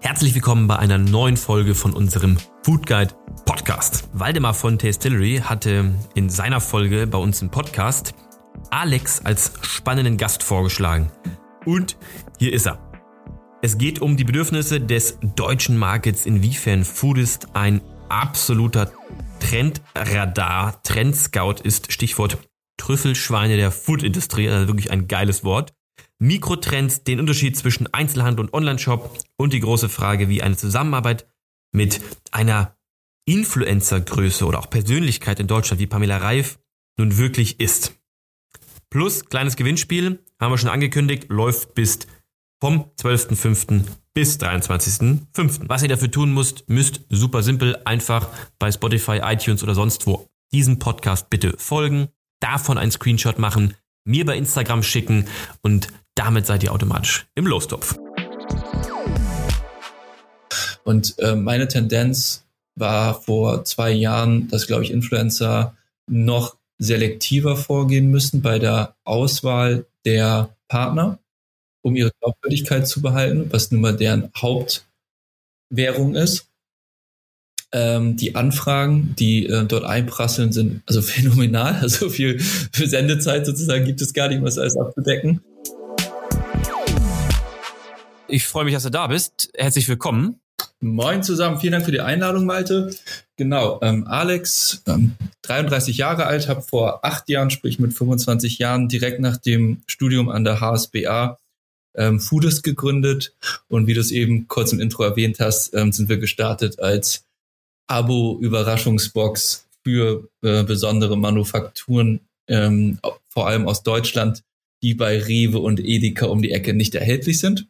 Herzlich willkommen bei einer neuen Folge von unserem Food Guide Podcast. Waldemar von Tastillery hatte in seiner Folge bei uns im Podcast Alex als spannenden Gast vorgeschlagen. Und hier ist er. Es geht um die Bedürfnisse des deutschen Markets, inwiefern Foodist ein absoluter Trendradar, Trendscout ist, Stichwort Trüffelschweine der Foodindustrie, also wirklich ein geiles Wort. Mikrotrends, den Unterschied zwischen Einzelhandel und Onlineshop und die große Frage, wie eine Zusammenarbeit mit einer Influencergröße oder auch Persönlichkeit in Deutschland wie Pamela Reif nun wirklich ist. Plus kleines Gewinnspiel, haben wir schon angekündigt, läuft bis vom 12.05. bis 23.05. Was ihr dafür tun müsst, müsst super simpel einfach bei Spotify, iTunes oder sonst wo diesem Podcast bitte folgen, davon einen Screenshot machen, mir bei Instagram schicken und damit seid ihr automatisch im Lostopf. Und äh, meine Tendenz war vor zwei Jahren, dass, glaube ich, Influencer noch selektiver vorgehen müssen bei der Auswahl der Partner, um ihre Glaubwürdigkeit zu behalten, was nun mal deren Hauptwährung ist. Ähm, die Anfragen, die äh, dort einprasseln, sind also phänomenal. Also viel für Sendezeit sozusagen gibt es gar nicht, das alles abzudecken. Ich freue mich, dass du da bist. Herzlich willkommen. Moin zusammen, vielen Dank für die Einladung, Malte. Genau, ähm, Alex, ähm, 33 Jahre alt, habe vor acht Jahren, sprich mit 25 Jahren, direkt nach dem Studium an der HSBA ähm, Foodist gegründet. Und wie du es eben kurz im Intro erwähnt hast, ähm, sind wir gestartet als Abo-Überraschungsbox für äh, besondere Manufakturen, ähm, vor allem aus Deutschland, die bei Rewe und Edeka um die Ecke nicht erhältlich sind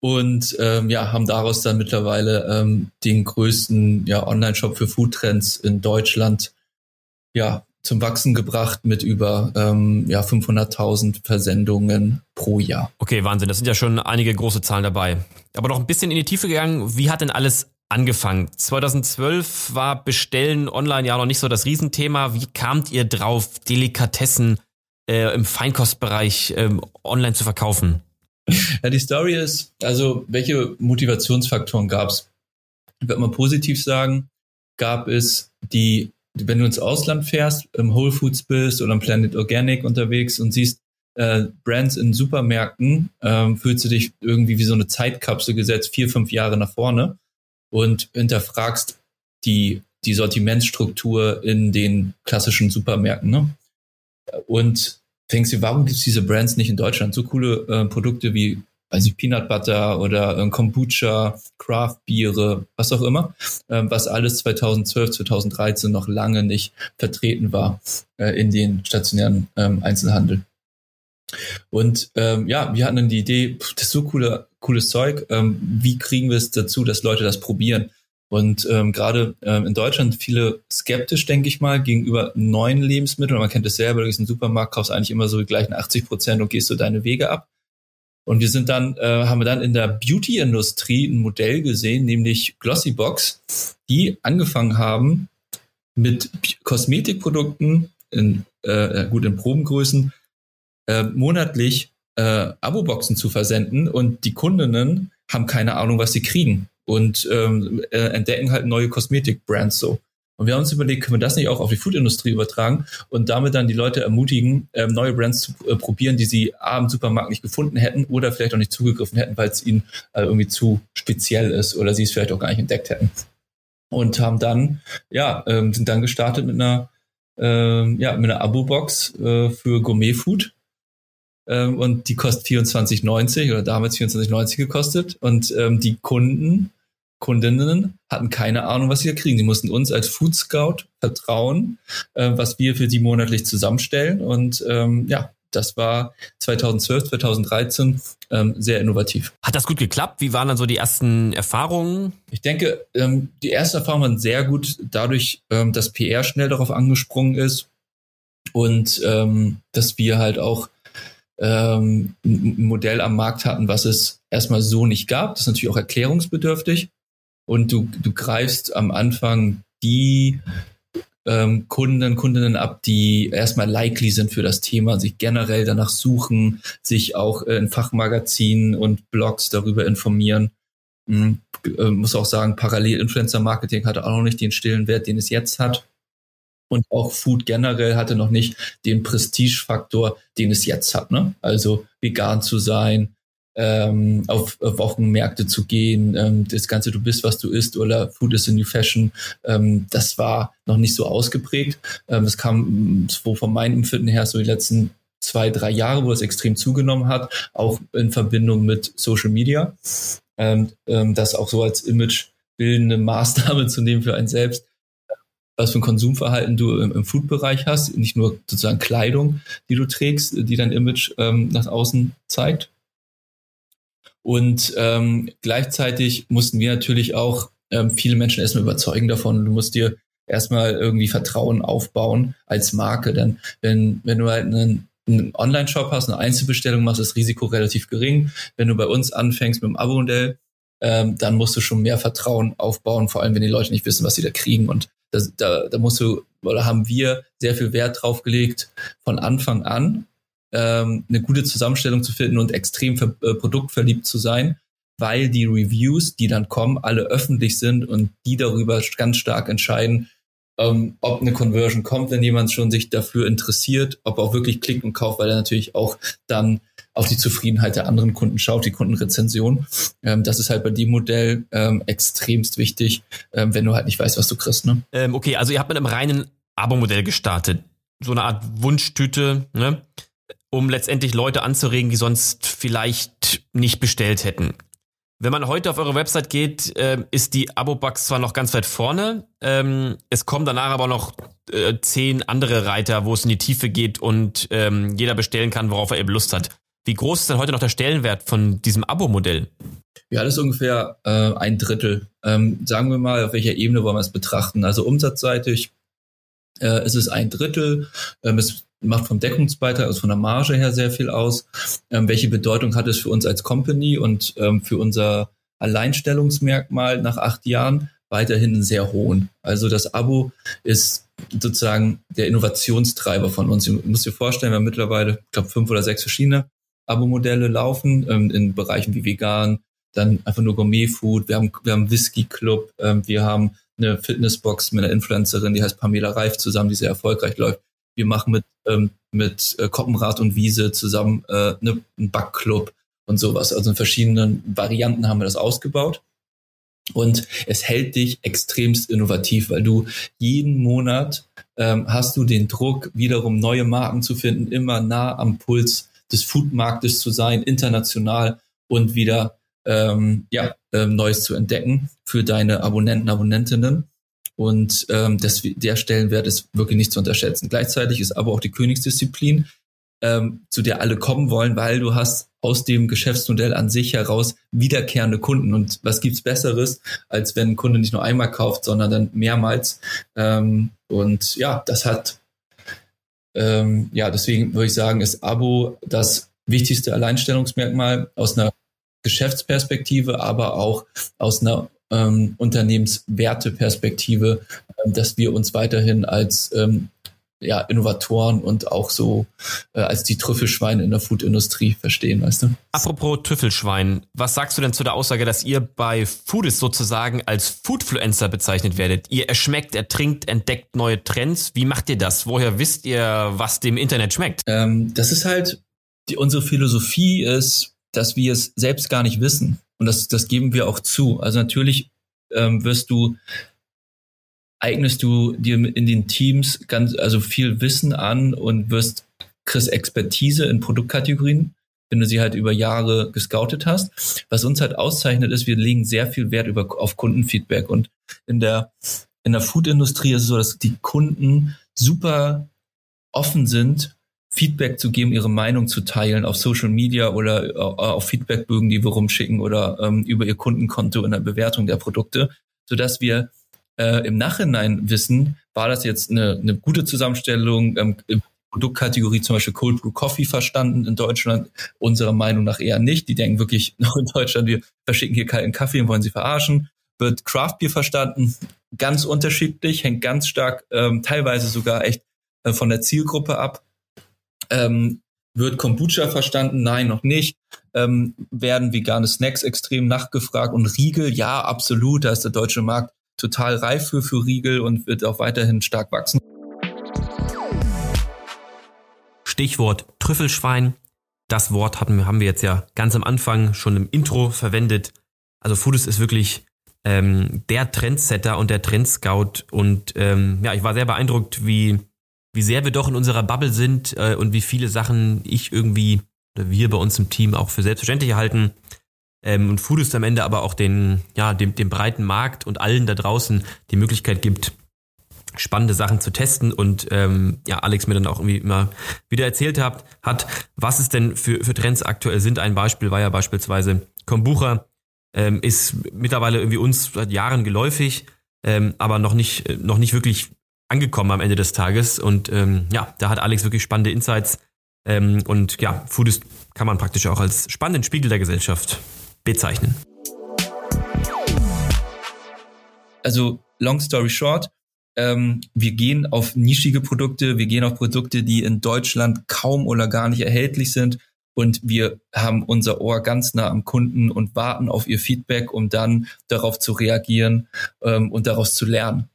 und ähm, ja, haben daraus dann mittlerweile ähm, den größten ja, Online-Shop für Foodtrends in Deutschland ja, zum Wachsen gebracht mit über ähm, ja, 500.000 Versendungen pro Jahr. Okay, Wahnsinn, das sind ja schon einige große Zahlen dabei. Aber noch ein bisschen in die Tiefe gegangen, wie hat denn alles angefangen? 2012 war Bestellen online ja noch nicht so das Riesenthema. Wie kamt ihr drauf, Delikatessen äh, im Feinkostbereich äh, online zu verkaufen? Ja, die Story ist, also welche Motivationsfaktoren gab es? Ich würde mal positiv sagen, gab es die, wenn du ins Ausland fährst, im Whole Foods bist oder im Planet Organic unterwegs und siehst äh, Brands in Supermärkten, ähm, fühlst du dich irgendwie wie so eine Zeitkapsel gesetzt, vier, fünf Jahre nach vorne und hinterfragst die, die Sortimentsstruktur in den klassischen Supermärkten. Ne? Und denkst du, warum gibt es diese Brands nicht in Deutschland? So coole äh, Produkte wie weiß Peanut Butter oder äh, Kombucha, Craft Biere, was auch immer, äh, was alles 2012, 2013 noch lange nicht vertreten war äh, in den stationären ähm, Einzelhandel. Und ähm, ja, wir hatten dann die Idee, pff, das ist so coole, cooles Zeug, ähm, wie kriegen wir es dazu, dass Leute das probieren? Und ähm, gerade ähm, in Deutschland viele skeptisch, denke ich mal, gegenüber neuen Lebensmitteln. Man kennt es selber, du gehst in den Supermarkt, kaufst eigentlich immer so die gleichen 80 Prozent und gehst so deine Wege ab. Und wir sind dann, äh, haben wir dann in der Beauty-Industrie ein Modell gesehen, nämlich Glossybox, die angefangen haben mit Kosmetikprodukten in, äh, gut in Probengrößen äh, monatlich äh, Abo-Boxen zu versenden und die Kundinnen haben keine Ahnung, was sie kriegen und ähm, äh, entdecken halt neue Kosmetik-Brands so. Und wir haben uns überlegt, können wir das nicht auch auf die Food-Industrie übertragen und damit dann die Leute ermutigen, ähm, neue Brands zu äh, probieren, die sie A im Supermarkt nicht gefunden hätten oder vielleicht auch nicht zugegriffen hätten, weil es ihnen äh, irgendwie zu speziell ist oder sie es vielleicht auch gar nicht entdeckt hätten. Und haben dann, ja, ähm, sind dann gestartet mit einer, ähm, ja, mit einer Abo-Box äh, für Gourmet-Food ähm, und die kostet 24,90 oder damals 24,90 gekostet und ähm, die Kunden, Kundinnen hatten keine Ahnung, was sie da kriegen. Sie mussten uns als Food Scout vertrauen, äh, was wir für die monatlich zusammenstellen und ähm, ja, das war 2012, 2013 ähm, sehr innovativ. Hat das gut geklappt? Wie waren dann so die ersten Erfahrungen? Ich denke, ähm, die ersten Erfahrungen waren sehr gut, dadurch, ähm, dass PR schnell darauf angesprungen ist und ähm, dass wir halt auch ähm, ein Modell am Markt hatten, was es erstmal so nicht gab. Das ist natürlich auch erklärungsbedürftig. Und du, du greifst am Anfang die ähm, Kunden, Kundinnen ab, die erstmal likely sind für das Thema, sich generell danach suchen, sich auch in Fachmagazinen und Blogs darüber informieren. Mhm. Äh, muss auch sagen, parallel Influencer Marketing hatte auch noch nicht den stillen Wert, den es jetzt hat. Und auch Food generell hatte noch nicht den Prestigefaktor, den es jetzt hat. Ne? Also vegan zu sein, ähm, auf, Wochenmärkte zu gehen, ähm, das Ganze, du bist, was du isst oder Food is a new fashion, ähm, das war noch nicht so ausgeprägt. Ähm, das kam so von meinem Empfinden her so die letzten zwei, drei Jahre, wo das extrem zugenommen hat, auch in Verbindung mit Social Media. Ähm, ähm, das auch so als imagebildende Maßnahme zu nehmen für einen selbst, was für ein Konsumverhalten du im, im Food-Bereich hast, nicht nur sozusagen Kleidung, die du trägst, die dein Image ähm, nach außen zeigt. Und ähm, gleichzeitig mussten wir natürlich auch ähm, viele Menschen erstmal überzeugen davon. Du musst dir erstmal irgendwie Vertrauen aufbauen als Marke. Denn wenn, wenn du halt einen, einen Online-Shop hast, eine Einzelbestellung machst, ist das Risiko relativ gering. Wenn du bei uns anfängst mit dem Abo-Modell, ähm, dann musst du schon mehr Vertrauen aufbauen, vor allem wenn die Leute nicht wissen, was sie da kriegen. Und das, da, da musst du, oder haben wir sehr viel Wert drauf gelegt, von Anfang an ähm, eine gute Zusammenstellung zu finden und extrem ver äh, produktverliebt zu sein, weil die Reviews, die dann kommen, alle öffentlich sind und die darüber ganz stark entscheiden, ähm, ob eine Conversion kommt, wenn jemand schon sich dafür interessiert, ob auch wirklich klickt und kauft, weil er natürlich auch dann auf die Zufriedenheit der anderen Kunden schaut, die Kundenrezension. Ähm, das ist halt bei dem Modell ähm, extremst wichtig, ähm, wenn du halt nicht weißt, was du kriegst. Ne? Ähm, okay, also ihr habt mit einem reinen Abo-Modell gestartet. So eine Art Wunschtüte, ne? um letztendlich Leute anzuregen, die sonst vielleicht nicht bestellt hätten. Wenn man heute auf eure Website geht, äh, ist die Abo-Box zwar noch ganz weit vorne, ähm, es kommen danach aber noch äh, zehn andere Reiter, wo es in die Tiefe geht und ähm, jeder bestellen kann, worauf er eben Lust hat. Wie groß ist denn heute noch der Stellenwert von diesem Abo-Modell? Ja, das ist ungefähr äh, ein Drittel. Ähm, sagen wir mal, auf welcher Ebene wollen wir es betrachten? Also umsatzseitig äh, ist es ein Drittel. Ähm, es macht vom Deckungsbeitrag, also von der Marge her sehr viel aus. Ähm, welche Bedeutung hat es für uns als Company und ähm, für unser Alleinstellungsmerkmal nach acht Jahren? Weiterhin sehr hohen. Also das Abo ist sozusagen der Innovationstreiber von uns. Du musst dir vorstellen, wir haben mittlerweile, ich glaube, fünf oder sechs verschiedene Abo-Modelle laufen ähm, in Bereichen wie vegan, dann einfach nur Gourmet-Food, wir haben, wir haben Whisky-Club, ähm, wir haben eine Fitnessbox mit einer Influencerin, die heißt Pamela Reif zusammen, die sehr erfolgreich läuft. Wir machen mit, ähm, mit äh, Koppenrad und Wiese zusammen äh, ne, einen Backclub und sowas. Also in verschiedenen Varianten haben wir das ausgebaut. Und es hält dich extremst innovativ, weil du jeden Monat ähm, hast du den Druck, wiederum neue Marken zu finden, immer nah am Puls des Foodmarktes zu sein, international und wieder ähm, ja, ähm, Neues zu entdecken für deine Abonnenten, Abonnentinnen. Und ähm, das, der Stellenwert ist wirklich nicht zu unterschätzen. Gleichzeitig ist aber auch die Königsdisziplin, ähm, zu der alle kommen wollen, weil du hast aus dem Geschäftsmodell an sich heraus wiederkehrende Kunden. Und was gibt's Besseres, als wenn ein Kunde nicht nur einmal kauft, sondern dann mehrmals. Ähm, und ja, das hat, ähm, ja, deswegen würde ich sagen, ist Abo das wichtigste Alleinstellungsmerkmal aus einer Geschäftsperspektive, aber auch aus einer ähm, Unternehmenswerteperspektive, ähm, dass wir uns weiterhin als ähm, ja, Innovatoren und auch so äh, als die Trüffelschweine in der Foodindustrie verstehen, weißt du? Apropos Trüffelschwein, was sagst du denn zu der Aussage, dass ihr bei Foodist sozusagen als Foodfluencer bezeichnet werdet? Ihr erschmeckt, ertrinkt, entdeckt neue Trends. Wie macht ihr das? Woher wisst ihr, was dem Internet schmeckt? Ähm, das ist halt, die, unsere Philosophie ist, dass wir es selbst gar nicht wissen. Und das, das geben wir auch zu. Also natürlich ähm, wirst du, eignest du dir in den Teams ganz, also viel Wissen an und wirst, kriegst Expertise in Produktkategorien, wenn du sie halt über Jahre gescoutet hast. Was uns halt auszeichnet ist, wir legen sehr viel Wert über, auf Kundenfeedback und in der, in der Foodindustrie ist es so, dass die Kunden super offen sind Feedback zu geben, ihre Meinung zu teilen auf Social Media oder äh, auf Feedbackbögen, die wir rumschicken oder ähm, über ihr Kundenkonto in der Bewertung der Produkte, so dass wir äh, im Nachhinein wissen, war das jetzt eine, eine gute Zusammenstellung, ähm, Produktkategorie zum Beispiel Cold Brew Coffee verstanden in Deutschland, unserer Meinung nach eher nicht. Die denken wirklich noch in Deutschland, wir verschicken hier kalten Kaffee und wollen sie verarschen. wird Craft Beer verstanden? Ganz unterschiedlich, hängt ganz stark, ähm, teilweise sogar echt äh, von der Zielgruppe ab. Ähm, wird Kombucha verstanden? Nein, noch nicht. Ähm, werden vegane Snacks extrem nachgefragt und Riegel? Ja, absolut. Da ist der deutsche Markt total reif für, für Riegel und wird auch weiterhin stark wachsen. Stichwort Trüffelschwein. Das Wort hatten haben wir jetzt ja ganz am Anfang schon im Intro verwendet. Also Foodist ist wirklich ähm, der Trendsetter und der Trendscout. Und ähm, ja, ich war sehr beeindruckt, wie, wie sehr wir doch in unserer Bubble sind äh, und wie viele Sachen ich irgendwie oder wir bei uns im Team auch für selbstverständlich halten. Ähm, und Foodist am Ende aber auch den, ja, dem, dem breiten Markt und allen da draußen die Möglichkeit gibt, spannende Sachen zu testen und ähm, ja, Alex mir dann auch irgendwie immer wieder erzählt hat, hat, was es denn für, für Trends aktuell sind. Ein Beispiel war ja beispielsweise Kombucha, ähm, ist mittlerweile irgendwie uns seit Jahren geläufig, ähm, aber noch nicht, noch nicht wirklich angekommen am Ende des Tages. Und ähm, ja, da hat Alex wirklich spannende Insights. Ähm, und ja, Foodist kann man praktisch auch als spannenden Spiegel der Gesellschaft bezeichnen. Also, long story short, ähm, wir gehen auf nischige Produkte, wir gehen auf Produkte, die in Deutschland kaum oder gar nicht erhältlich sind und wir haben unser Ohr ganz nah am Kunden und warten auf ihr Feedback, um dann darauf zu reagieren ähm, und daraus zu lernen.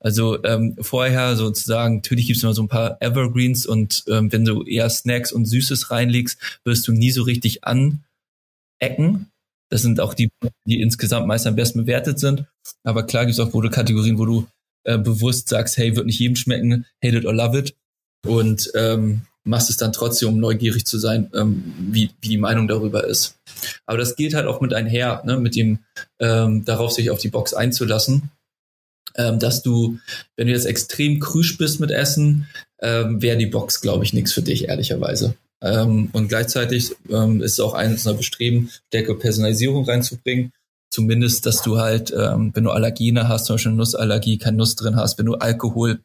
Also ähm, vorher sozusagen, natürlich gibt es immer so ein paar Evergreens und ähm, wenn du eher Snacks und Süßes reinlegst, wirst du nie so richtig anecken. Das sind auch die, die insgesamt meist am besten bewertet sind. Aber klar gibt es auch Produktkategorien, wo du äh, bewusst sagst, hey, wird nicht jedem schmecken, hate it or love it. Und ähm, machst es dann trotzdem, um neugierig zu sein, ähm, wie, wie die Meinung darüber ist. Aber das geht halt auch mit einher, ne, mit dem ähm, darauf sich auf die Box einzulassen. Ähm, dass du, wenn du jetzt extrem krüsch bist mit Essen, ähm, wäre die Box, glaube ich, nichts für dich, ehrlicherweise. Ähm, und gleichzeitig ähm, ist es auch eines unserer Bestreben, stärkere Personalisierung reinzubringen zumindest, dass du halt, ähm, wenn du Allergene hast, zum Beispiel Nussallergie, kein Nuss drin hast, wenn du Alkohol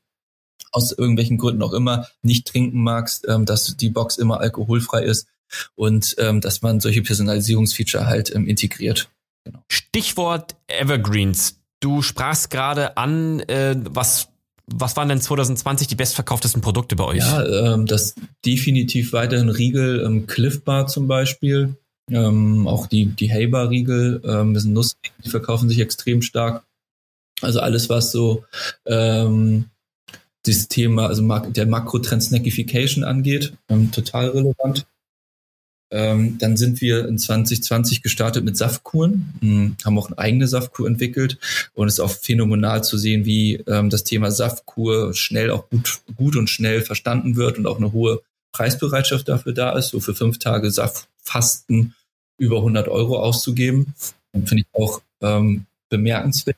aus irgendwelchen Gründen auch immer nicht trinken magst, ähm, dass die Box immer alkoholfrei ist und ähm, dass man solche Personalisierungsfeature halt ähm, integriert. Genau. Stichwort Evergreens. Du sprachst gerade an, äh, was was waren denn 2020 die bestverkauftesten Produkte bei euch? Ja, ähm, das definitiv weiterhin Riegel, ähm, Cliff Bar zum Beispiel, ähm, auch die, die Haber-Riegel, ähm, das sind Nuss, die verkaufen sich extrem stark. Also alles, was so ähm, dieses Thema, also der Makrotrend Snackification angeht, ähm, total relevant. Ähm, dann sind wir in 2020 gestartet mit Saftkuren, hm, haben auch eine eigene Saftkur entwickelt und es ist auch phänomenal zu sehen, wie ähm, das Thema Saftkur schnell auch gut, gut und schnell verstanden wird und auch eine hohe Preisbereitschaft dafür da ist. So für fünf Tage Saftfasten über 100 Euro auszugeben. Finde ich auch ähm, bemerkenswert.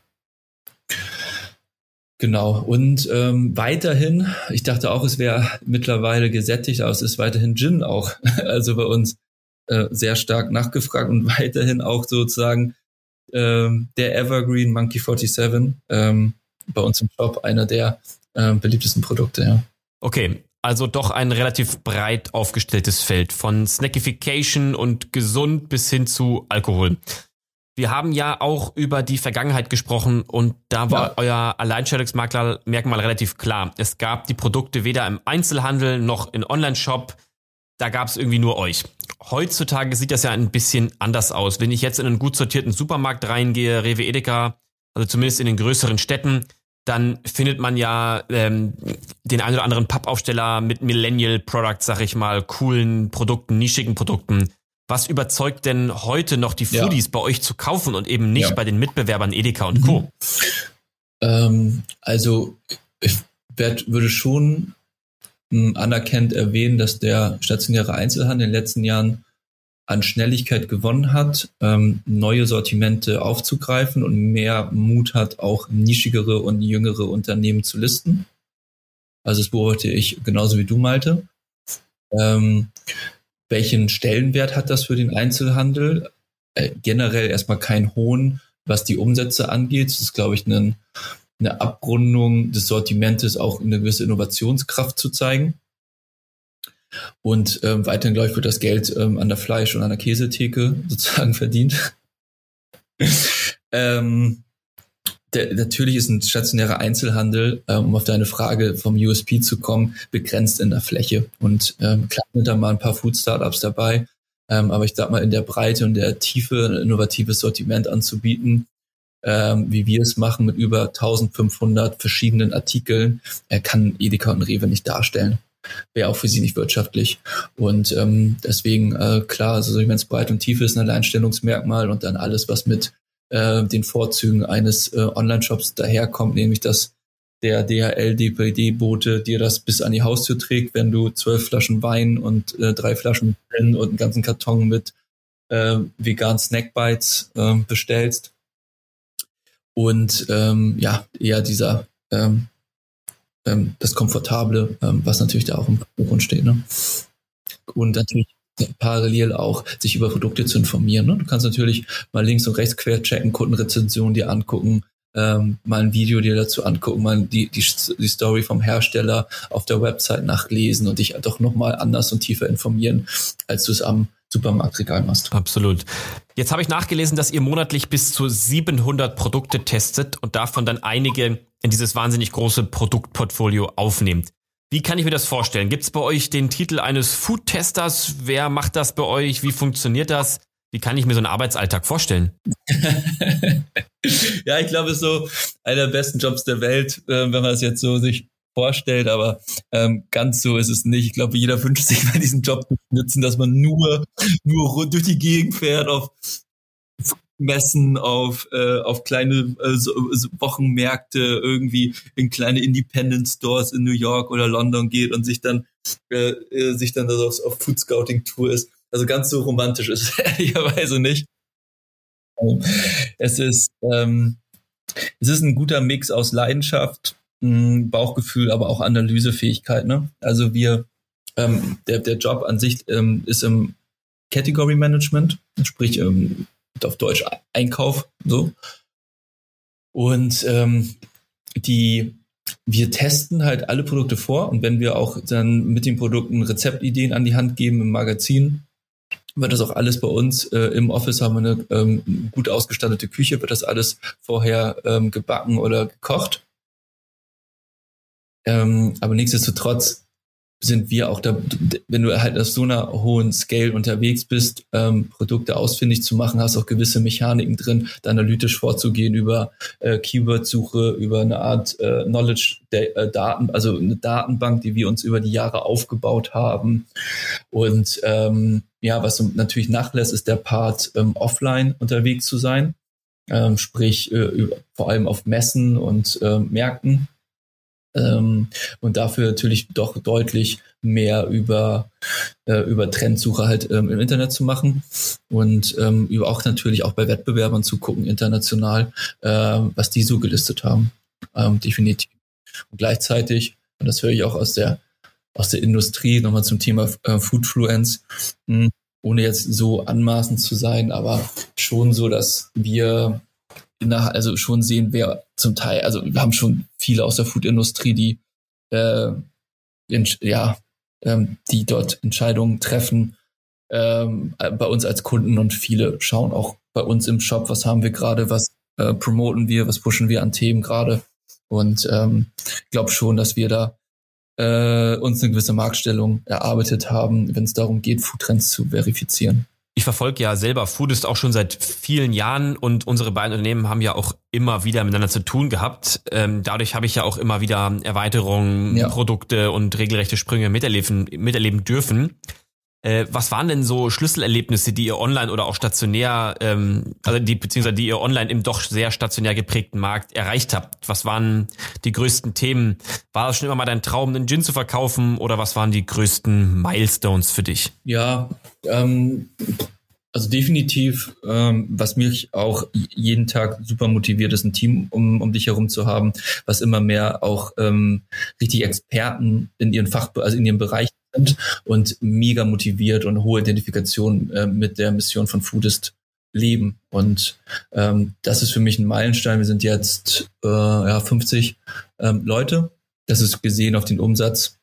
Genau. Und ähm, weiterhin, ich dachte auch, es wäre mittlerweile gesättigt, aber es ist weiterhin Gin auch. Also bei uns äh, sehr stark nachgefragt und weiterhin auch sozusagen ähm, der Evergreen Monkey 47 ähm, bei uns im Shop einer der äh, beliebtesten Produkte. Ja. Okay, also doch ein relativ breit aufgestelltes Feld von Snackification und gesund bis hin zu Alkohol. Wir haben ja auch über die Vergangenheit gesprochen und da war ja. euer Alleinstellungsmerkmal relativ klar. Es gab die Produkte weder im Einzelhandel noch in Online-Shop. Da gab es irgendwie nur euch. Heutzutage sieht das ja ein bisschen anders aus. Wenn ich jetzt in einen gut sortierten Supermarkt reingehe, Rewe Edeka, also zumindest in den größeren Städten, dann findet man ja ähm, den einen oder anderen Pappaufsteller mit Millennial Products, sag ich mal, coolen Produkten, nischigen Produkten. Was überzeugt denn heute noch die Foodies ja. bei euch zu kaufen und eben nicht ja. bei den Mitbewerbern Edeka und Co? Mhm. Ähm, also ich werd, würde schon anerkennt erwähnen, dass der stationäre Einzelhandel in den letzten Jahren an Schnelligkeit gewonnen hat, ähm, neue Sortimente aufzugreifen und mehr Mut hat, auch nischigere und jüngere Unternehmen zu listen. Also das beobachte ich genauso wie du, Malte. Ähm, welchen Stellenwert hat das für den Einzelhandel? Äh, generell erstmal keinen hohen, was die Umsätze angeht. Das ist, glaube ich, eine, eine Abrundung des Sortimentes, auch eine gewisse Innovationskraft zu zeigen. Und ähm, weiterhin, glaube ich, wird das Geld ähm, an der Fleisch- und an der Käsetheke sozusagen verdient. ähm, der, natürlich ist ein stationärer Einzelhandel, ähm, um auf deine Frage vom USP zu kommen, begrenzt in der Fläche. Und ähm, klar sind da mal ein paar Food-Startups dabei, ähm, aber ich sag mal, in der Breite und der Tiefe ein innovatives Sortiment anzubieten, ähm, wie wir es machen mit über 1500 verschiedenen Artikeln, er kann Edeka und Rewe nicht darstellen. Wäre auch für sie nicht wirtschaftlich. Und ähm, deswegen, äh, klar, also wenn es breit und tief ist, ein Alleinstellungsmerkmal und dann alles, was mit äh, den Vorzügen eines äh, Online-Shops daherkommt, nämlich dass der DHL-DPD-Bote dir das bis an die Haustür trägt, wenn du zwölf Flaschen Wein und äh, drei Flaschen Gin und einen ganzen Karton mit äh, veganen Snackbites äh, bestellst und ähm, ja, eher dieser ähm, ähm, das Komfortable, ähm, was natürlich da auch im Vordergrund steht. Ne? Und natürlich parallel auch sich über Produkte zu informieren. Ne? Du kannst natürlich mal links und rechts quer checken, Kundenrezensionen dir angucken, ähm, mal ein Video dir dazu angucken, mal die, die, die Story vom Hersteller auf der Website nachlesen und dich doch nochmal anders und tiefer informieren, als du es am Supermarktregal machst. Absolut. Jetzt habe ich nachgelesen, dass ihr monatlich bis zu 700 Produkte testet und davon dann einige in dieses wahnsinnig große Produktportfolio aufnehmt. Wie kann ich mir das vorstellen? Gibt es bei euch den Titel eines Food-Testers? Wer macht das bei euch? Wie funktioniert das? Wie kann ich mir so einen Arbeitsalltag vorstellen? ja, ich glaube, es ist so einer der besten Jobs der Welt, äh, wenn man es jetzt so sich vorstellt, aber ähm, ganz so ist es nicht. Ich glaube, jeder wünscht sich mal diesen Job zu nutzen, dass man nur, nur durch die Gegend fährt auf Messen, auf, äh, auf kleine äh, so, so Wochenmärkte, irgendwie in kleine Independent Stores in New York oder London geht und sich dann, äh, äh sich dann auf, auf Food Scouting Tour ist. Also ganz so romantisch ist es ehrlicherweise nicht. Es ist, ähm, es ist ein guter Mix aus Leidenschaft, Bauchgefühl, aber auch Analysefähigkeit. Ne? Also wir, ähm, der, der Job an sich ähm, ist im Category Management, sprich ähm, auf Deutsch Einkauf, so. Und ähm, die, wir testen halt alle Produkte vor und wenn wir auch dann mit den Produkten Rezeptideen an die Hand geben im Magazin, wird das auch alles bei uns äh, im Office haben wir eine ähm, gut ausgestattete Küche, wird das alles vorher ähm, gebacken oder gekocht ähm, aber nichtsdestotrotz sind wir auch da, wenn du halt auf so einer hohen Scale unterwegs bist, ähm, Produkte ausfindig zu machen, hast auch gewisse Mechaniken drin, da analytisch vorzugehen über äh, Keyword-Suche, über eine Art äh, Knowledge-Daten, äh, also eine Datenbank, die wir uns über die Jahre aufgebaut haben. Und ähm, ja, was natürlich nachlässt, ist der Part, ähm, offline unterwegs zu sein, ähm, sprich äh, vor allem auf Messen und äh, Märkten ähm, und dafür natürlich doch deutlich mehr über, äh, über Trendsuche halt ähm, im Internet zu machen und ähm, auch natürlich auch bei Wettbewerbern zu gucken, international, äh, was die so gelistet haben. Ähm, definitiv. Und gleichzeitig, und das höre ich auch aus der, aus der Industrie, nochmal zum Thema äh, Foodfluence, mh, hm, ohne jetzt so anmaßend zu sein, aber schon so, dass wir nach, also schon sehen, wer zum Teil, also wir haben schon viele aus der Foodindustrie, die äh, in, ja, ähm, die dort Entscheidungen treffen ähm, bei uns als Kunden und viele schauen auch bei uns im Shop, was haben wir gerade, was äh, promoten wir, was pushen wir an Themen gerade. Und ähm, glaube schon, dass wir da äh, uns eine gewisse Marktstellung erarbeitet haben, wenn es darum geht, Foodtrends zu verifizieren. Ich verfolge ja selber Foodist auch schon seit vielen Jahren und unsere beiden Unternehmen haben ja auch immer wieder miteinander zu tun gehabt. Ähm, dadurch habe ich ja auch immer wieder Erweiterungen, ja. Produkte und regelrechte Sprünge miterleben, miterleben dürfen. Äh, was waren denn so Schlüsselerlebnisse, die ihr online oder auch stationär, ähm, also die beziehungsweise die ihr online im doch sehr stationär geprägten Markt erreicht habt? Was waren die größten Themen? War das schon immer mal dein Traum, einen Gin zu verkaufen oder was waren die größten Milestones für dich? Ja, ähm, also definitiv, ähm, was mich auch jeden Tag super motiviert, ist ein Team um, um dich herum zu haben, was immer mehr auch ähm, richtig Experten in ihren Fach, also in ihrem Bereich sind und mega motiviert und hohe Identifikation äh, mit der Mission von Foodist leben. Und ähm, das ist für mich ein Meilenstein. Wir sind jetzt äh, ja, 50 ähm, Leute. Das ist gesehen auf den Umsatz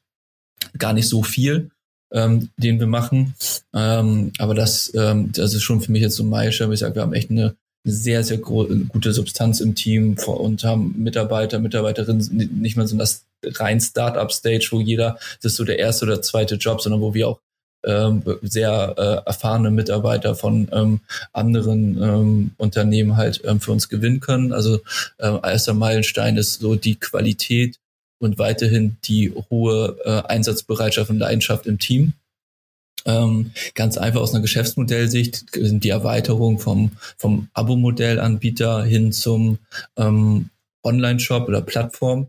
gar nicht so viel, ähm, den wir machen. Ähm, aber das, ähm, das ist schon für mich jetzt so ein Meilenstein, ich sage, wir haben echt eine eine sehr, sehr gute Substanz im Team und haben Mitarbeiter, Mitarbeiterinnen, nicht mal so das rein Startup-Stage, wo jeder, das ist so der erste oder zweite Job, sondern wo wir auch ähm, sehr äh, erfahrene Mitarbeiter von ähm, anderen ähm, Unternehmen halt ähm, für uns gewinnen können. Also äh, erster Meilenstein ist so die Qualität und weiterhin die hohe äh, Einsatzbereitschaft und Leidenschaft im Team. Ähm, ganz einfach aus einer Geschäftsmodellsicht sind die Erweiterung vom, vom Abo-Modellanbieter hin zum ähm, Online-Shop oder Plattform.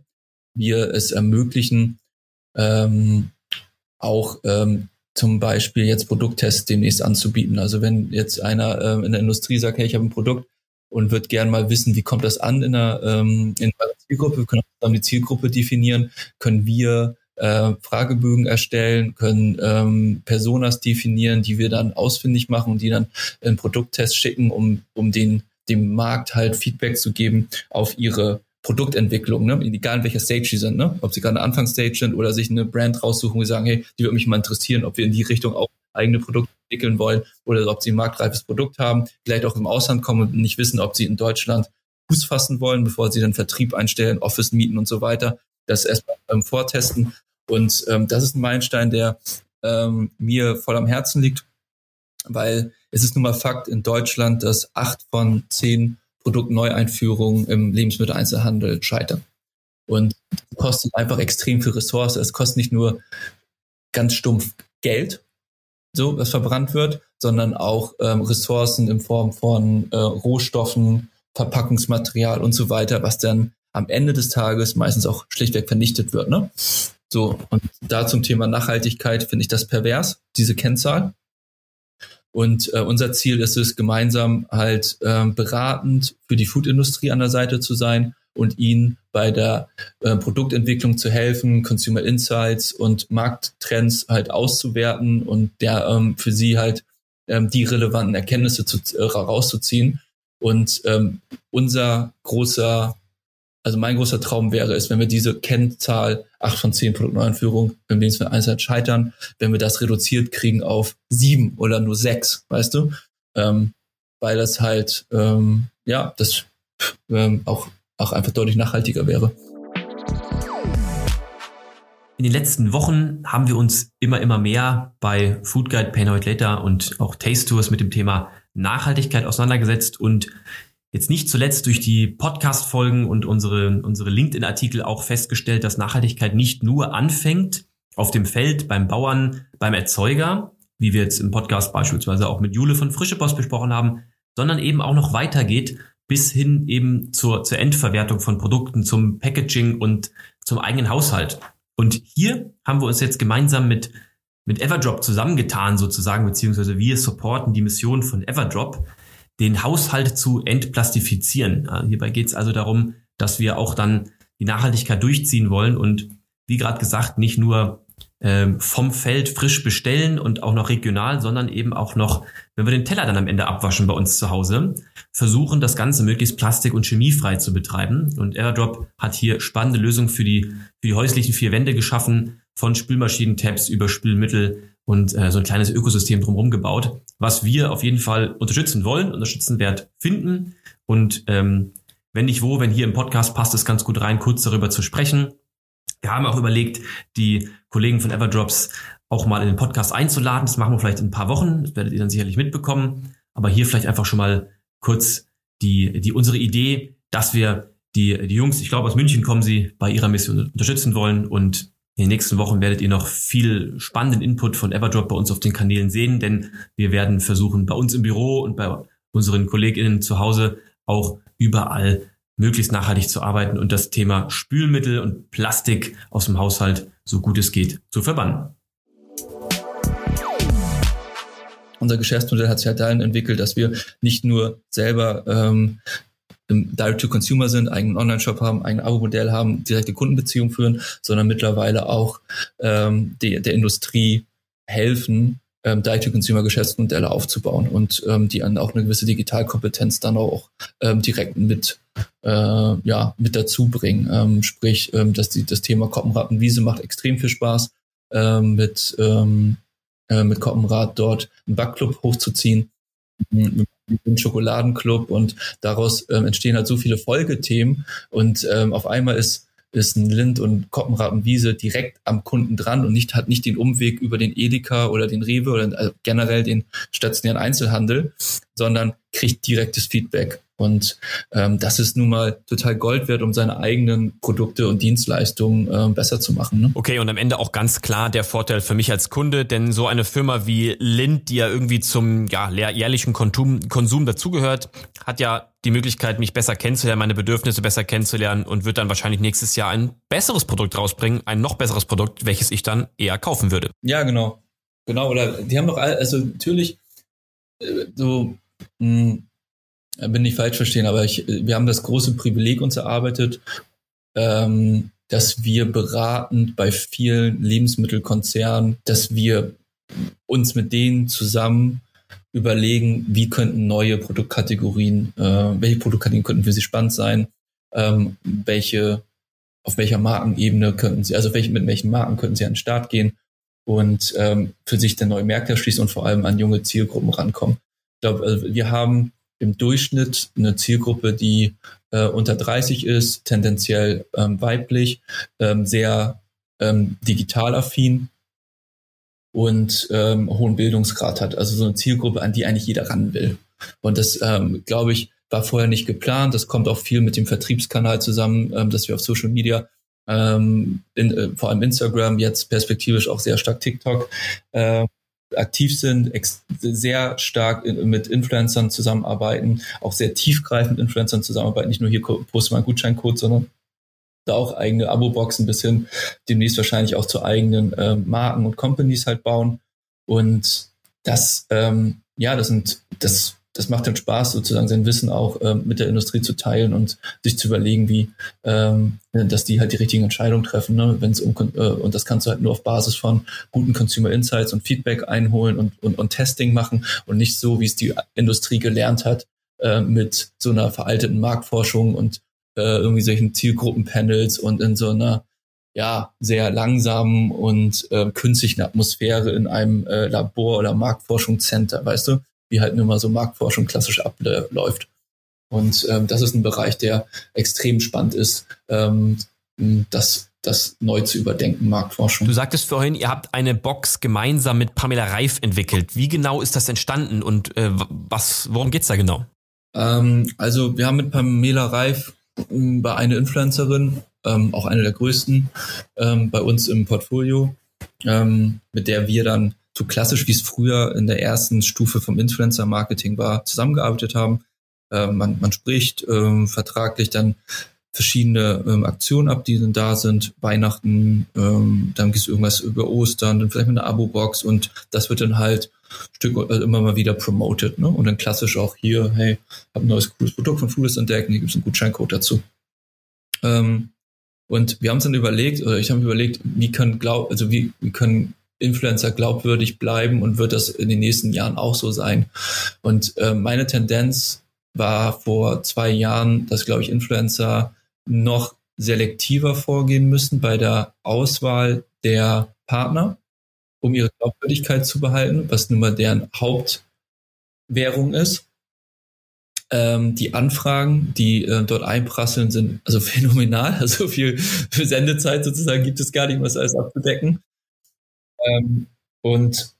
Wir es ermöglichen, ähm, auch ähm, zum Beispiel jetzt Produkttests demnächst anzubieten. Also wenn jetzt einer ähm, in der Industrie sagt, hey, ich habe ein Produkt und wird gern mal wissen, wie kommt das an in der, ähm, in der Zielgruppe, wir können dann die Zielgruppe definieren, können wir äh, Fragebögen erstellen, können ähm, Personas definieren, die wir dann ausfindig machen und die dann in Produkttest schicken, um, um den, dem Markt halt Feedback zu geben auf ihre Produktentwicklung, ne? egal in welcher Stage sie sind, ne? ob sie gerade eine Anfangsstage sind oder sich eine Brand raussuchen und sagen, hey, die würde mich mal interessieren, ob wir in die Richtung auch eigene Produkte entwickeln wollen oder ob sie ein marktreifes Produkt haben, vielleicht auch im Ausland kommen und nicht wissen, ob sie in Deutschland Fuß fassen wollen, bevor sie dann Vertrieb einstellen, Office mieten und so weiter. Das erstmal ähm, vortesten. Und ähm, das ist ein Meilenstein, der ähm, mir voll am Herzen liegt, weil es ist nun mal Fakt in Deutschland, dass acht von zehn Produktneueinführungen im Lebensmitteleinzelhandel scheitern. Und das kostet einfach extrem viel Ressource. Es kostet nicht nur ganz stumpf Geld, so was verbrannt wird, sondern auch ähm, Ressourcen in Form von äh, Rohstoffen, Verpackungsmaterial und so weiter, was dann am Ende des Tages meistens auch schlichtweg vernichtet wird. Ne? So, und da zum Thema Nachhaltigkeit finde ich das pervers, diese Kennzahl. Und äh, unser Ziel ist es, gemeinsam halt äh, beratend für die Foodindustrie an der Seite zu sein und ihnen bei der äh, Produktentwicklung zu helfen, Consumer Insights und Markttrends halt auszuwerten und der ähm, für sie halt ähm, die relevanten Erkenntnisse zu, äh, rauszuziehen. Und ähm, unser großer also mein großer Traum wäre es, wenn wir diese Kennzahl acht von zehn Produktneueinführungen im Lebensmitteleinzelhandel scheitern, wenn wir das reduziert kriegen auf sieben oder nur sechs, weißt du? Ähm, weil das halt, ähm, ja, das ähm, auch, auch einfach deutlich nachhaltiger wäre. In den letzten Wochen haben wir uns immer, immer mehr bei Food Guide, Pay Now Later und auch Taste Tours mit dem Thema Nachhaltigkeit auseinandergesetzt und jetzt nicht zuletzt durch die Podcast-Folgen und unsere, unsere LinkedIn-Artikel auch festgestellt, dass Nachhaltigkeit nicht nur anfängt auf dem Feld, beim Bauern, beim Erzeuger, wie wir jetzt im Podcast beispielsweise auch mit Jule von Frische Post besprochen haben, sondern eben auch noch weitergeht bis hin eben zur, zur Endverwertung von Produkten, zum Packaging und zum eigenen Haushalt. Und hier haben wir uns jetzt gemeinsam mit, mit Everdrop zusammengetan sozusagen, beziehungsweise wir supporten die Mission von Everdrop, den Haushalt zu entplastifizieren. Hierbei geht es also darum, dass wir auch dann die Nachhaltigkeit durchziehen wollen und wie gerade gesagt, nicht nur ähm, vom Feld frisch bestellen und auch noch regional, sondern eben auch noch, wenn wir den Teller dann am Ende abwaschen bei uns zu Hause, versuchen das Ganze möglichst plastik- und chemiefrei zu betreiben. Und Airdrop hat hier spannende Lösungen für die, für die häuslichen vier Wände geschaffen, von Spülmaschinen-Tabs über Spülmittel und äh, so ein kleines Ökosystem drumherum gebaut, was wir auf jeden Fall unterstützen wollen, unterstützenwert finden. Und ähm, wenn nicht wo, wenn hier im Podcast passt es ganz gut rein, kurz darüber zu sprechen. Wir haben auch überlegt, die Kollegen von Everdrops auch mal in den Podcast einzuladen. Das machen wir vielleicht in ein paar Wochen. Das werdet ihr dann sicherlich mitbekommen. Aber hier vielleicht einfach schon mal kurz die, die unsere Idee, dass wir die, die Jungs, ich glaube aus München kommen sie, bei ihrer Mission unterstützen wollen und in den nächsten Wochen werdet ihr noch viel spannenden Input von Everdrop bei uns auf den Kanälen sehen, denn wir werden versuchen, bei uns im Büro und bei unseren KollegInnen zu Hause auch überall möglichst nachhaltig zu arbeiten und das Thema Spülmittel und Plastik aus dem Haushalt so gut es geht zu verbannen. Unser Geschäftsmodell hat sich halt dahin entwickelt, dass wir nicht nur selber ähm, Direct-to-Consumer sind, eigenen Online-Shop haben, eigene Abo-Modell haben, direkte Kundenbeziehungen führen, sondern mittlerweile auch ähm, die, der Industrie helfen, ähm, Direct-to-Consumer-Geschäftsmodelle aufzubauen und ähm, die an auch eine gewisse Digitalkompetenz dann auch ähm, direkt mit äh, ja mit dazu bringen. Ähm, sprich, ähm, dass die, das Thema Koppenratenwiese macht extrem viel Spaß ähm, mit ähm, äh, mit Koppenrad dort einen Backclub hochzuziehen den Schokoladenclub und daraus ähm, entstehen halt so viele Folgethemen und ähm, auf einmal ist ist ein Lind und Koppenrad und Wiese direkt am Kunden dran und nicht hat nicht den Umweg über den Edeka oder den Rewe oder also generell den stationären Einzelhandel, sondern kriegt direktes Feedback. Und ähm, das ist nun mal total Gold wert, um seine eigenen Produkte und Dienstleistungen ähm, besser zu machen. Ne? Okay, und am Ende auch ganz klar der Vorteil für mich als Kunde, denn so eine Firma wie Lind, die ja irgendwie zum ja, jährlichen Konsum, Konsum dazugehört, hat ja die Möglichkeit, mich besser kennenzulernen, meine Bedürfnisse besser kennenzulernen und wird dann wahrscheinlich nächstes Jahr ein besseres Produkt rausbringen, ein noch besseres Produkt, welches ich dann eher kaufen würde. Ja, genau. Genau, oder die haben doch, also natürlich äh, so, mh, hm, bin ich falsch verstehen, aber ich, wir haben das große Privileg uns erarbeitet, ähm, dass wir beratend bei vielen Lebensmittelkonzernen, dass wir uns mit denen zusammen überlegen, wie könnten neue Produktkategorien, äh, welche Produktkategorien könnten für sie spannend sein, ähm, welche, auf welcher Markenebene könnten sie, also welche, mit welchen Marken könnten sie an den Start gehen und ähm, für sich dann neue Märkte erschließen und vor allem an junge Zielgruppen rankommen. Ich glaube, also wir haben im Durchschnitt eine Zielgruppe, die äh, unter 30 ist, tendenziell ähm, weiblich, ähm, sehr ähm, digital affin und ähm, hohen Bildungsgrad hat. Also so eine Zielgruppe, an die eigentlich jeder ran will. Und das, ähm, glaube ich, war vorher nicht geplant. Das kommt auch viel mit dem Vertriebskanal zusammen, ähm, dass wir auf Social Media ähm, in, äh, vor allem Instagram, jetzt perspektivisch auch sehr stark TikTok, äh, aktiv sind, sehr stark mit Influencern zusammenarbeiten, auch sehr tiefgreifend Influencern zusammenarbeiten, nicht nur hier poste mal einen Gutscheincode, sondern da auch eigene Abo-Boxen bis hin demnächst wahrscheinlich auch zu eigenen äh, Marken und Companies halt bauen. Und das, ähm, ja, das sind, das das macht dann Spaß, sozusagen sein Wissen auch ähm, mit der Industrie zu teilen und sich zu überlegen, wie, ähm, dass die halt die richtigen Entscheidungen treffen, ne? wenn es um äh, und das kannst du halt nur auf Basis von guten Consumer Insights und Feedback einholen und, und, und Testing machen und nicht so, wie es die Industrie gelernt hat, äh, mit so einer veralteten Marktforschung und äh, irgendwie solchen Zielgruppenpanels und in so einer ja, sehr langsamen und äh, künstlichen Atmosphäre in einem äh, Labor oder Marktforschungscenter, weißt du? Wie halt nur mal so Marktforschung klassisch abläuft. Und ähm, das ist ein Bereich, der extrem spannend ist, ähm, das, das neu zu überdenken, Marktforschung. Du sagtest vorhin, ihr habt eine Box gemeinsam mit Pamela Reif entwickelt. Wie genau ist das entstanden und äh, was, worum geht's da genau? Ähm, also wir haben mit Pamela Reif ähm, bei einer Influencerin, ähm, auch eine der größten ähm, bei uns im Portfolio, ähm, mit der wir dann so klassisch, wie es früher in der ersten Stufe vom Influencer-Marketing war, zusammengearbeitet haben. Äh, man, man spricht ähm, vertraglich dann verschiedene ähm, Aktionen ab, die dann da sind, Weihnachten, ähm, dann gibt es irgendwas über Ostern, dann vielleicht mit einer Abo-Box und das wird dann halt Stück also immer mal wieder promoted, ne? Und dann klassisch auch hier, hey, hab ein neues cooles Produkt von Foodist entdeckt, hier gibt es einen Gutscheincode dazu. Ähm, und wir haben uns dann überlegt, oder ich habe überlegt, wie können glaub, also wie, wie können Influencer glaubwürdig bleiben und wird das in den nächsten Jahren auch so sein. Und äh, meine Tendenz war vor zwei Jahren, dass, glaube ich, Influencer noch selektiver vorgehen müssen bei der Auswahl der Partner, um ihre Glaubwürdigkeit zu behalten, was nun mal deren Hauptwährung ist. Ähm, die Anfragen, die äh, dort einprasseln, sind also phänomenal. Also viel für Sendezeit sozusagen gibt es gar nicht, was alles abzudecken. Ähm, und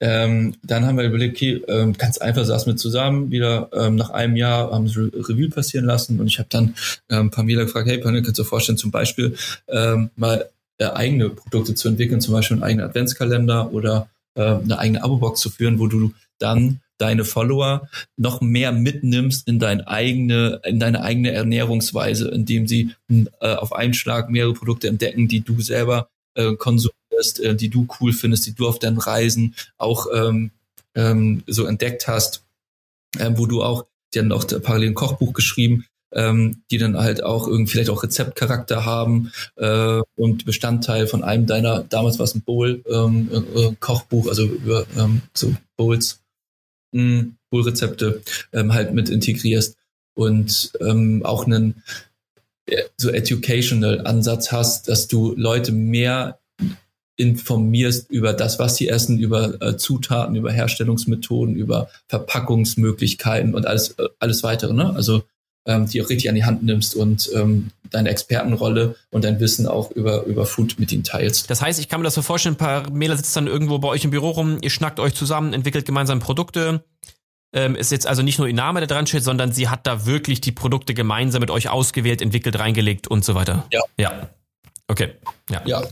ähm, dann haben wir überlegt, okay, ähm, ganz einfach saßen wir zusammen, wieder ähm, nach einem Jahr haben sie Revue passieren lassen und ich habe dann ähm, Pamela gefragt, hey Pamela, kannst du dir vorstellen, zum Beispiel ähm, mal äh, eigene Produkte zu entwickeln, zum Beispiel einen eigenen Adventskalender oder äh, eine eigene Abo-Box zu führen, wo du dann deine Follower noch mehr mitnimmst in deine eigene, in deine eigene Ernährungsweise, indem sie äh, auf einen Schlag mehrere Produkte entdecken, die du selber äh, konsumierst, äh, die du cool findest, die du auf deinen Reisen auch ähm, ähm, so entdeckt hast, äh, wo du auch, die haben auch parallel ein Kochbuch geschrieben, ähm, die dann halt auch irgendwie vielleicht auch Rezeptcharakter haben äh, und Bestandteil von einem deiner, damals war es ein Bowl, ähm, äh, Kochbuch, also über ähm, so Bowls, mh, Bowl-Rezepte ähm, halt mit integrierst und ähm, auch einen so educational Ansatz hast, dass du Leute mehr informierst über das, was sie essen, über äh, Zutaten, über Herstellungsmethoden, über Verpackungsmöglichkeiten und alles, äh, alles weitere. Ne? Also ähm, die auch richtig an die Hand nimmst und ähm, deine Expertenrolle und dein Wissen auch über, über Food mit ihnen teilst. Das heißt, ich kann mir das so vorstellen, ein paar Mähler sitzt dann irgendwo bei euch im Büro rum, ihr schnackt euch zusammen, entwickelt gemeinsam Produkte. Ähm, ist jetzt also nicht nur ihr Name, der dran steht, sondern sie hat da wirklich die Produkte gemeinsam mit euch ausgewählt, entwickelt, reingelegt und so weiter. Ja. Ja. Okay. Ja. Ja.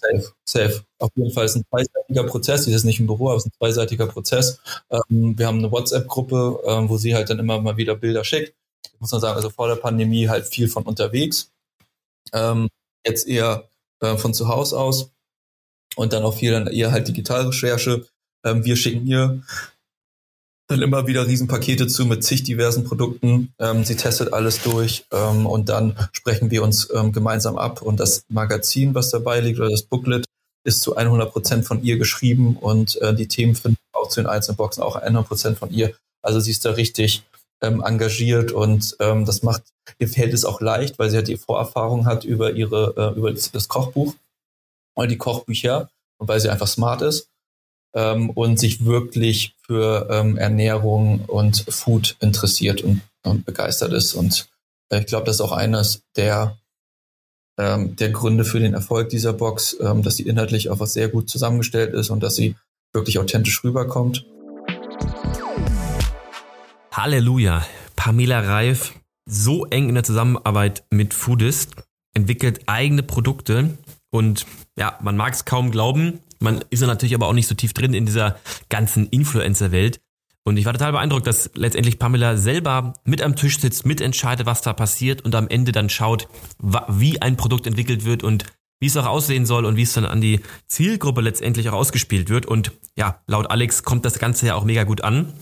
Safe, safe. Auf jeden Fall ist ein zweiseitiger Prozess. Die ist nicht im Büro, aber es ist ein zweiseitiger Prozess. Ähm, wir haben eine WhatsApp-Gruppe, ähm, wo sie halt dann immer mal wieder Bilder schickt muss man sagen, also vor der Pandemie halt viel von unterwegs. Ähm, jetzt eher äh, von zu Hause aus und dann auch viel dann eher halt Digitalrecherche. Ähm, wir schicken ihr dann immer wieder Riesenpakete zu mit zig diversen Produkten. Ähm, sie testet alles durch ähm, und dann sprechen wir uns ähm, gemeinsam ab. Und das Magazin, was dabei liegt, oder das Booklet, ist zu 100 Prozent von ihr geschrieben und äh, die Themen finden auch zu den einzelnen Boxen auch 100 Prozent von ihr. Also sie ist da richtig ähm, engagiert und ähm, das macht ihr fällt es auch leicht, weil sie halt die Vorerfahrung hat über ihre äh, über das, Kochbuch oder die Kochbücher und weil sie einfach smart ist ähm, und sich wirklich für ähm, Ernährung und Food interessiert und, und begeistert ist und äh, ich glaube, das ist auch eines der ähm, der Gründe für den Erfolg dieser Box, ähm, dass sie inhaltlich auch was sehr gut zusammengestellt ist und dass sie wirklich authentisch rüberkommt. Halleluja. Pamela Reif, so eng in der Zusammenarbeit mit Foodist, entwickelt eigene Produkte und ja, man mag es kaum glauben. Man ist ja natürlich aber auch nicht so tief drin in dieser ganzen Influencer-Welt. Und ich war total beeindruckt, dass letztendlich Pamela selber mit am Tisch sitzt, mitentscheidet, was da passiert und am Ende dann schaut, wie ein Produkt entwickelt wird und wie es auch aussehen soll und wie es dann an die Zielgruppe letztendlich auch ausgespielt wird. Und ja, laut Alex kommt das Ganze ja auch mega gut an.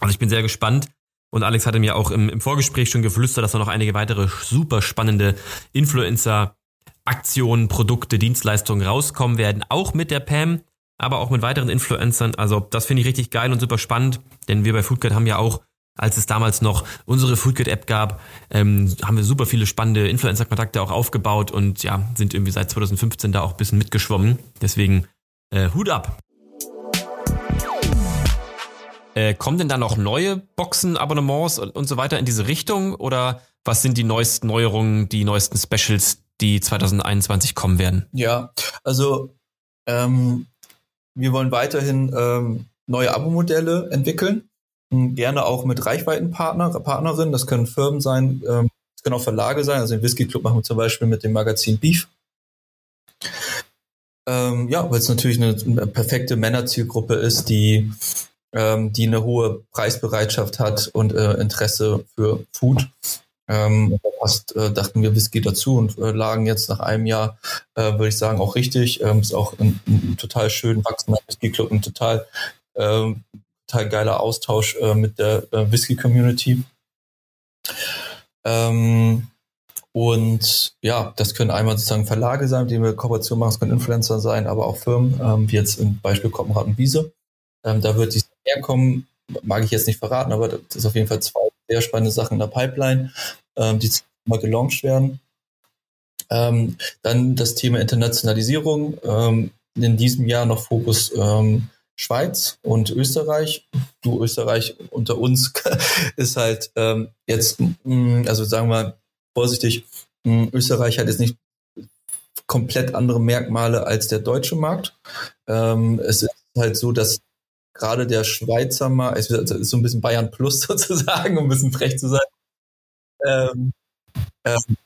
Also ich bin sehr gespannt. Und Alex hatte mir auch im, im Vorgespräch schon geflüstert, dass da noch einige weitere super spannende Influencer Aktionen, Produkte, Dienstleistungen rauskommen werden. Auch mit der Pam, aber auch mit weiteren Influencern. Also das finde ich richtig geil und super spannend, denn wir bei Foodcat haben ja auch, als es damals noch unsere Foodcat-App gab, ähm, haben wir super viele spannende Influencer-Kontakte auch aufgebaut und ja, sind irgendwie seit 2015 da auch ein bisschen mitgeschwommen. Deswegen äh, Hut ab. Äh, kommen denn da noch neue Boxen, Abonnements und, und so weiter in diese Richtung? Oder was sind die neuesten Neuerungen, die neuesten Specials, die 2021 kommen werden? Ja, also ähm, wir wollen weiterhin ähm, neue Abo-Modelle entwickeln. Hm, gerne auch mit Reichweitenpartner, Partnerinnen. Das können Firmen sein, ähm, das können auch Verlage sein. Also den Whisky Club machen wir zum Beispiel mit dem Magazin Beef. Ähm, ja, weil es natürlich eine, eine perfekte Männerzielgruppe ist, die ähm, die eine hohe Preisbereitschaft hat und äh, Interesse für Food. Ähm, fast äh, dachten wir Whisky dazu und äh, lagen jetzt nach einem Jahr, äh, würde ich sagen, auch richtig. Ähm, ist auch ein, ein total schön wachsender Whisky-Club, ein total, äh, total geiler Austausch äh, mit der äh, Whisky-Community. Ähm, und ja, das können einmal sozusagen Verlage sein, mit denen wir Kooperation machen, es können Influencer sein, aber auch Firmen, ähm, wie jetzt im Beispiel Koppenrad und Wiese. Ähm, da wird die herkommen, mag ich jetzt nicht verraten, aber das ist auf jeden Fall zwei sehr spannende Sachen in der Pipeline, ähm, die mal gelauncht werden. Ähm, dann das Thema Internationalisierung. Ähm, in diesem Jahr noch Fokus ähm, Schweiz und Österreich. Du Österreich unter uns ist halt ähm, jetzt, mh, mm, also sagen wir vorsichtig, mh, mm, Österreich hat jetzt nicht komplett andere Merkmale als der deutsche Markt. Ähm, es ist halt so, dass gerade der Schweizer Markt, es ist so ein bisschen Bayern Plus sozusagen, um ein bisschen frech zu sein. Ähm, ähm,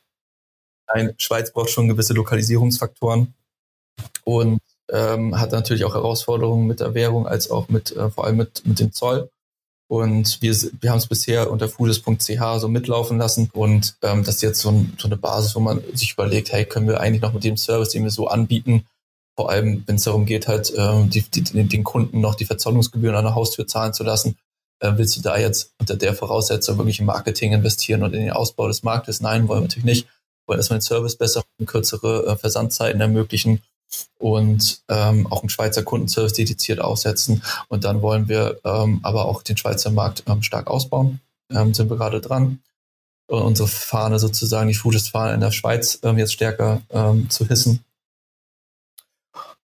nein, Schweiz braucht schon gewisse Lokalisierungsfaktoren und ähm, hat natürlich auch Herausforderungen mit der Währung, als auch mit, äh, vor allem mit, mit dem Zoll. Und wir, wir haben es bisher unter foodist.ch so mitlaufen lassen. Und ähm, das ist jetzt so, ein, so eine Basis, wo man sich überlegt, hey, können wir eigentlich noch mit dem Service, den wir so anbieten, vor allem, wenn es darum geht, halt ähm, die, die, den Kunden noch die Verzollungsgebühren an der Haustür zahlen zu lassen. Äh, willst du da jetzt unter der Voraussetzung wirklich in Marketing investieren und in den Ausbau des Marktes? Nein, wollen wir natürlich nicht. Wir wollen erstmal den Service besser und kürzere äh, Versandzeiten ermöglichen und ähm, auch einen Schweizer Kundenservice dediziert aufsetzen. Und dann wollen wir ähm, aber auch den Schweizer Markt ähm, stark ausbauen. Ähm, sind wir gerade dran. Und unsere Fahne sozusagen, die Foodist-Fahne in der Schweiz ähm, jetzt stärker ähm, zu hissen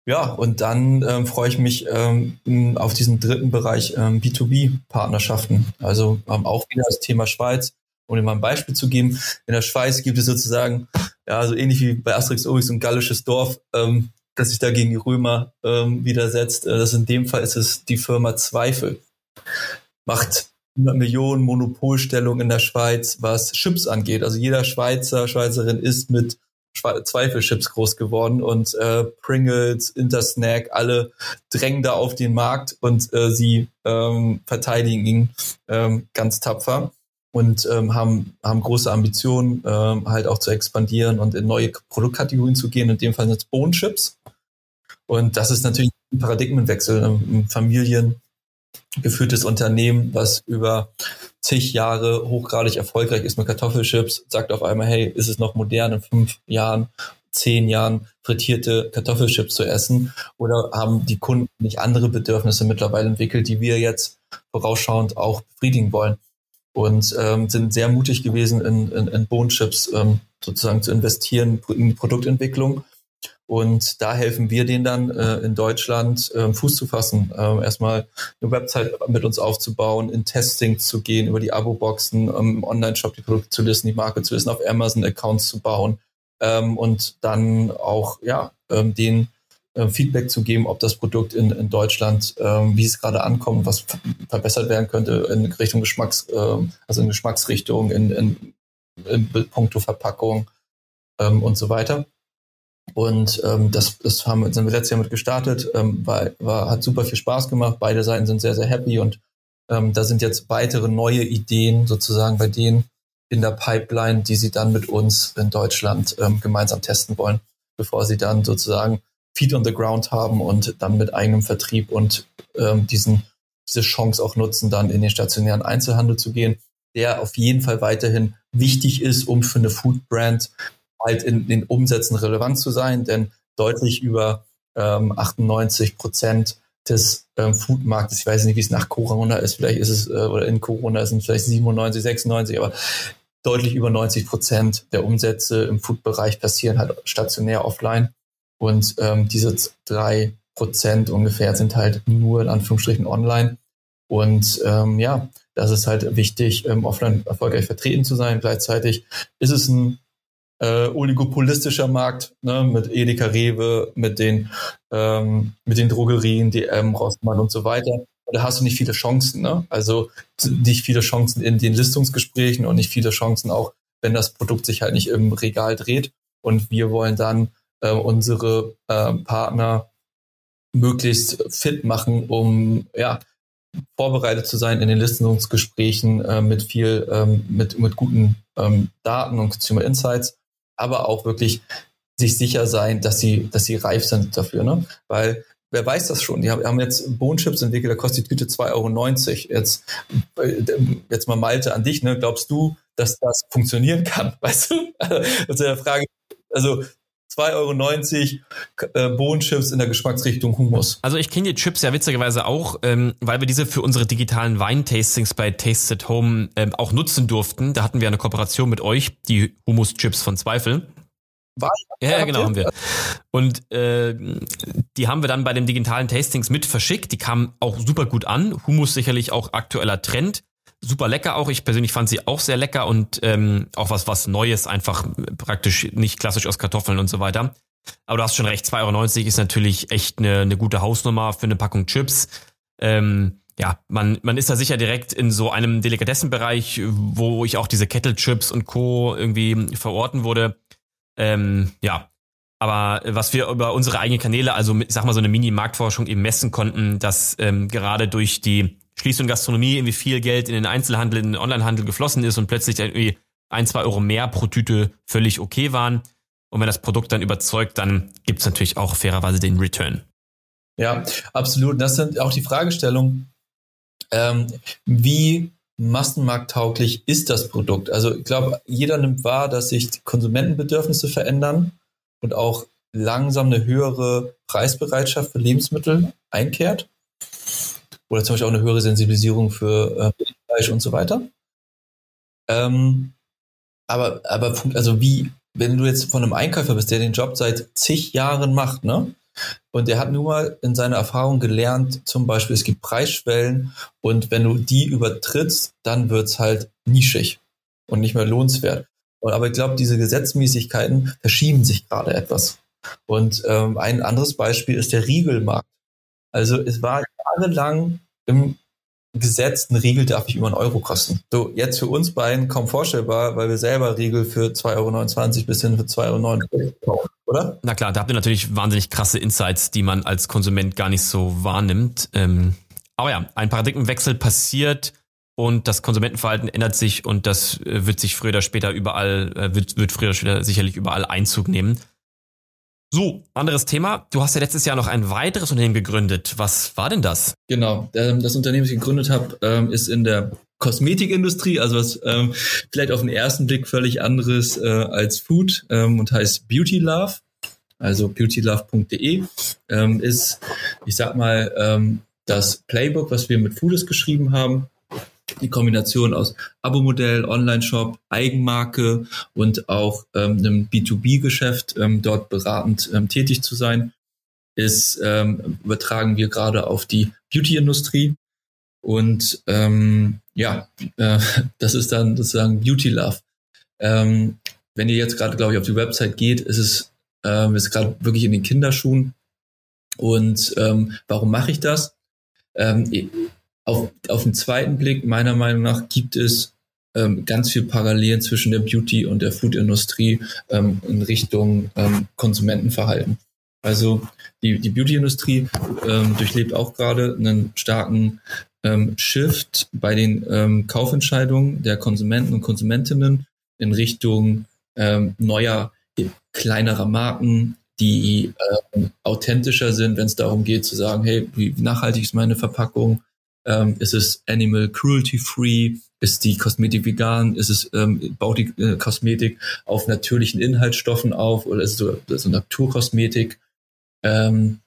Ja, und dann ähm, freue ich mich ähm, auf diesen dritten Bereich ähm, B2B-Partnerschaften. Also ähm, auch wieder das Thema Schweiz. Um dir mal ein Beispiel zu geben, in der Schweiz gibt es sozusagen, ja, so ähnlich wie bei Asterix Obelix ein gallisches Dorf, ähm, das sich da gegen die Römer ähm, widersetzt. Äh, das in dem Fall ist es die Firma Zweifel. Macht 100 Millionen Monopolstellung in der Schweiz, was Chips angeht. Also jeder Schweizer, Schweizerin ist mit Zweifelchips groß geworden und äh, Pringles, Intersnack, alle drängen da auf den Markt und äh, sie ähm, verteidigen ihn ähm, ganz tapfer und ähm, haben, haben große Ambitionen, ähm, halt auch zu expandieren und in neue Produktkategorien zu gehen. In dem Fall sind es Bone Chips. Und das ist natürlich ein Paradigmenwechsel. Ein familiengeführtes Unternehmen, was über zig Jahre hochgradig erfolgreich ist mit Kartoffelchips, sagt auf einmal, hey, ist es noch modern in fünf Jahren, zehn Jahren frittierte Kartoffelchips zu essen? Oder haben die Kunden nicht andere Bedürfnisse mittlerweile entwickelt, die wir jetzt vorausschauend auch befriedigen wollen? Und ähm, sind sehr mutig gewesen, in, in, in Bohnenchips ähm, sozusagen zu investieren in die Produktentwicklung und da helfen wir denen dann äh, in Deutschland äh, Fuß zu fassen, äh, erstmal eine Website mit uns aufzubauen, in Testing zu gehen, über die Abo-Boxen, ähm, im Online-Shop die Produkte zu listen, die Marke zu listen, auf Amazon Accounts zu bauen ähm, und dann auch ja ähm, den äh, Feedback zu geben, ob das Produkt in, in Deutschland, ähm, wie es gerade ankommt, was verbessert werden könnte in Richtung Geschmacks, äh, also in Geschmacksrichtung, in, in, in puncto Verpackung ähm, und so weiter. Und ähm, das, das haben, sind wir letztes Jahr mit gestartet, ähm, war, war, hat super viel Spaß gemacht. Beide Seiten sind sehr, sehr happy und ähm, da sind jetzt weitere neue Ideen sozusagen bei denen in der Pipeline, die sie dann mit uns in Deutschland ähm, gemeinsam testen wollen, bevor sie dann sozusagen Feet on the Ground haben und dann mit eigenem Vertrieb und ähm, diesen, diese Chance auch nutzen, dann in den stationären Einzelhandel zu gehen, der auf jeden Fall weiterhin wichtig ist, um für eine Food Brand halt in den Umsätzen relevant zu sein, denn deutlich über ähm, 98 Prozent des ähm, Foodmarktes, ich weiß nicht, wie es nach Corona ist, vielleicht ist es, äh, oder in Corona sind es vielleicht 97, 96, aber deutlich über 90 Prozent der Umsätze im Food-Bereich passieren halt stationär offline. Und ähm, diese drei Prozent ungefähr sind halt nur in Anführungsstrichen online. Und ähm, ja, das ist halt wichtig, ähm, offline erfolgreich vertreten zu sein. Gleichzeitig ist es ein äh, oligopolistischer Markt ne, mit Edeka Rewe, mit den, ähm, mit den Drogerien, DM, Rossmann und so weiter. Da hast du nicht viele Chancen. Ne? Also nicht viele Chancen in den Listungsgesprächen und nicht viele Chancen auch, wenn das Produkt sich halt nicht im Regal dreht. Und wir wollen dann äh, unsere äh, Partner möglichst fit machen, um ja vorbereitet zu sein in den Listungsgesprächen äh, mit viel ähm, mit mit guten ähm, Daten und Consumer Insights aber auch wirklich sich sicher sein, dass sie, dass sie reif sind dafür, ne? Weil wer weiß das schon? Die haben jetzt Bohnenchips entwickelt, da kostet die Tüte 2,90 Euro. Jetzt, äh, jetzt mal Malte an dich, ne? Glaubst du, dass das funktionieren kann? Weißt du? Ja eine Frage. Also 2,90 Euro äh, Bohnenchips in der Geschmacksrichtung Humus. Also ich kenne die Chips ja witzigerweise auch, ähm, weil wir diese für unsere digitalen Weintastings bei Taste at Home ähm, auch nutzen durften. Da hatten wir eine Kooperation mit euch, die Humus-Chips von Zweifel. War ja, ja, genau, haben wir. Und äh, die haben wir dann bei den digitalen Tastings mit verschickt. Die kamen auch super gut an. Humus sicherlich auch aktueller Trend super lecker auch. Ich persönlich fand sie auch sehr lecker und ähm, auch was, was Neues, einfach praktisch nicht klassisch aus Kartoffeln und so weiter. Aber du hast schon recht, 2,90 Euro ist natürlich echt eine, eine gute Hausnummer für eine Packung Chips. Ähm, ja, man, man ist da sicher direkt in so einem Delikatessenbereich, wo ich auch diese Kettle-Chips und Co. irgendwie verorten wurde. Ähm, ja, aber was wir über unsere eigenen Kanäle, also ich sag mal so eine Mini-Marktforschung eben messen konnten, dass ähm, gerade durch die Schließung Gastronomie irgendwie viel Geld in den Einzelhandel, in den Onlinehandel geflossen ist und plötzlich irgendwie ein, zwei Euro mehr pro Tüte völlig okay waren. Und wenn das Produkt dann überzeugt, dann gibt es natürlich auch fairerweise den Return. Ja, absolut. Das sind auch die Fragestellungen, ähm, wie massenmarkttauglich ist das Produkt? Also ich glaube, jeder nimmt wahr, dass sich die Konsumentenbedürfnisse verändern und auch langsam eine höhere Preisbereitschaft für Lebensmittel einkehrt oder zum Beispiel auch eine höhere Sensibilisierung für äh, Fleisch und so weiter. Ähm, aber, aber also wie, wenn du jetzt von einem Einkäufer bist, der den Job seit zig Jahren macht, ne? Und er hat nun mal in seiner Erfahrung gelernt, zum Beispiel, es gibt Preisschwellen und wenn du die übertrittst, dann wird's halt nischig und nicht mehr lohnenswert. Aber ich glaube, diese Gesetzmäßigkeiten verschieben sich gerade etwas. Und ähm, ein anderes Beispiel ist der Riegelmarkt. Also es war jahrelang im Gesetz, ein Riegel darf nicht über einen Euro kosten. So, jetzt für uns beiden kaum vorstellbar, weil wir selber Riegel für 2,29 Euro bis hin für 2,09 Euro kaufen, oder? Na klar, da habt ihr natürlich wahnsinnig krasse Insights, die man als Konsument gar nicht so wahrnimmt. Ähm, aber ja, ein Paradigmenwechsel passiert und das Konsumentenverhalten ändert sich und das äh, wird sich früher oder später überall, äh, wird, wird früher oder später sicherlich überall Einzug nehmen. So, anderes Thema. Du hast ja letztes Jahr noch ein weiteres Unternehmen gegründet. Was war denn das? Genau, ähm, das Unternehmen, das ich gegründet habe, ähm, ist in der Kosmetikindustrie, also was ähm, vielleicht auf den ersten Blick völlig anderes äh, als Food und heißt Beauty Love. Also beautylove.de ist, ich sag mal, das Playbook, was wir mit Foodist geschrieben haben die Kombination aus Abo-Modell, Online-Shop, Eigenmarke und auch ähm, einem B2B-Geschäft ähm, dort beratend ähm, tätig zu sein, ist ähm, übertragen wir gerade auf die Beauty-Industrie. Und ähm, ja, äh, das ist dann sozusagen Beauty Love. Ähm, wenn ihr jetzt gerade, glaube ich, auf die Website geht, ist es ähm, ist gerade wirklich in den Kinderschuhen. Und ähm, warum mache ich das? Ähm, auf, auf den zweiten Blick, meiner Meinung nach, gibt es ähm, ganz viel Parallelen zwischen der Beauty- und der Food-Industrie ähm, in Richtung ähm, Konsumentenverhalten. Also die, die Beauty-Industrie ähm, durchlebt auch gerade einen starken ähm, Shift bei den ähm, Kaufentscheidungen der Konsumenten und Konsumentinnen in Richtung neuer, kleinerer Marken, die authentischer sind, wenn es darum geht zu sagen, hey, wie nachhaltig ist meine Verpackung, ähm, ist es Animal Cruelty Free? Ist die Kosmetik vegan? Ist es, ähm, baut die äh, Kosmetik auf natürlichen Inhaltsstoffen auf oder ist es so, so Naturkosmetik? Ähm,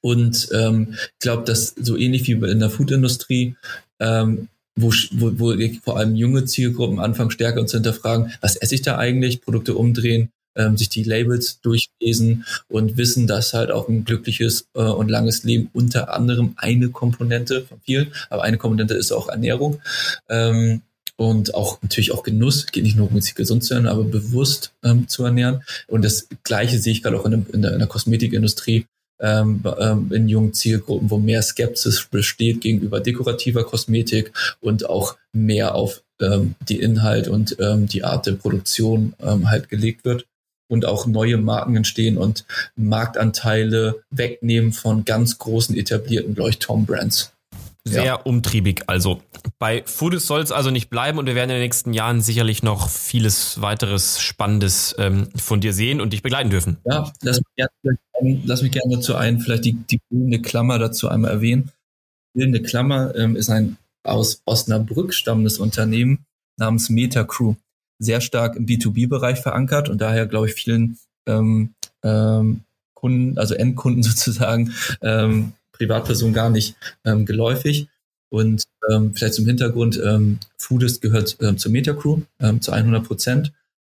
und ähm, ich glaube, dass so ähnlich wie in der Foodindustrie, ähm, wo, wo, wo vor allem junge Zielgruppen anfangen stärker zu hinterfragen, was esse ich da eigentlich, Produkte umdrehen, ähm, sich die Labels durchlesen und wissen, dass halt auch ein glückliches äh, und langes Leben unter anderem eine Komponente von vielen, aber eine Komponente ist auch Ernährung. Ähm, und auch natürlich auch Genuss, geht nicht nur um sich gesund zu ernähren, aber bewusst ähm, zu ernähren. Und das Gleiche sehe ich gerade auch in, in, der, in der Kosmetikindustrie, ähm, ähm, in jungen Zielgruppen, wo mehr Skepsis besteht gegenüber dekorativer Kosmetik und auch mehr auf ähm, die Inhalt und ähm, die Art der Produktion ähm, halt gelegt wird und auch neue Marken entstehen und Marktanteile wegnehmen von ganz großen etablierten Leuchtturm-Brands. Sehr ja. umtriebig. Also bei Foodist soll es also nicht bleiben und wir werden in den nächsten Jahren sicherlich noch vieles weiteres Spannendes ähm, von dir sehen und dich begleiten dürfen. Ja, lass mich gerne, lass mich gerne dazu ein, vielleicht die, die bildende Klammer dazu einmal erwähnen. Bildende Klammer ähm, ist ein aus Osnabrück stammendes Unternehmen namens Metacrew sehr stark im B2B-Bereich verankert und daher, glaube ich, vielen ähm, ähm, Kunden, also Endkunden sozusagen, ähm, Privatpersonen gar nicht ähm, geläufig. Und ähm, vielleicht zum Hintergrund, ähm, Foodist gehört ähm, zur Metacrew ähm, zu 100 Prozent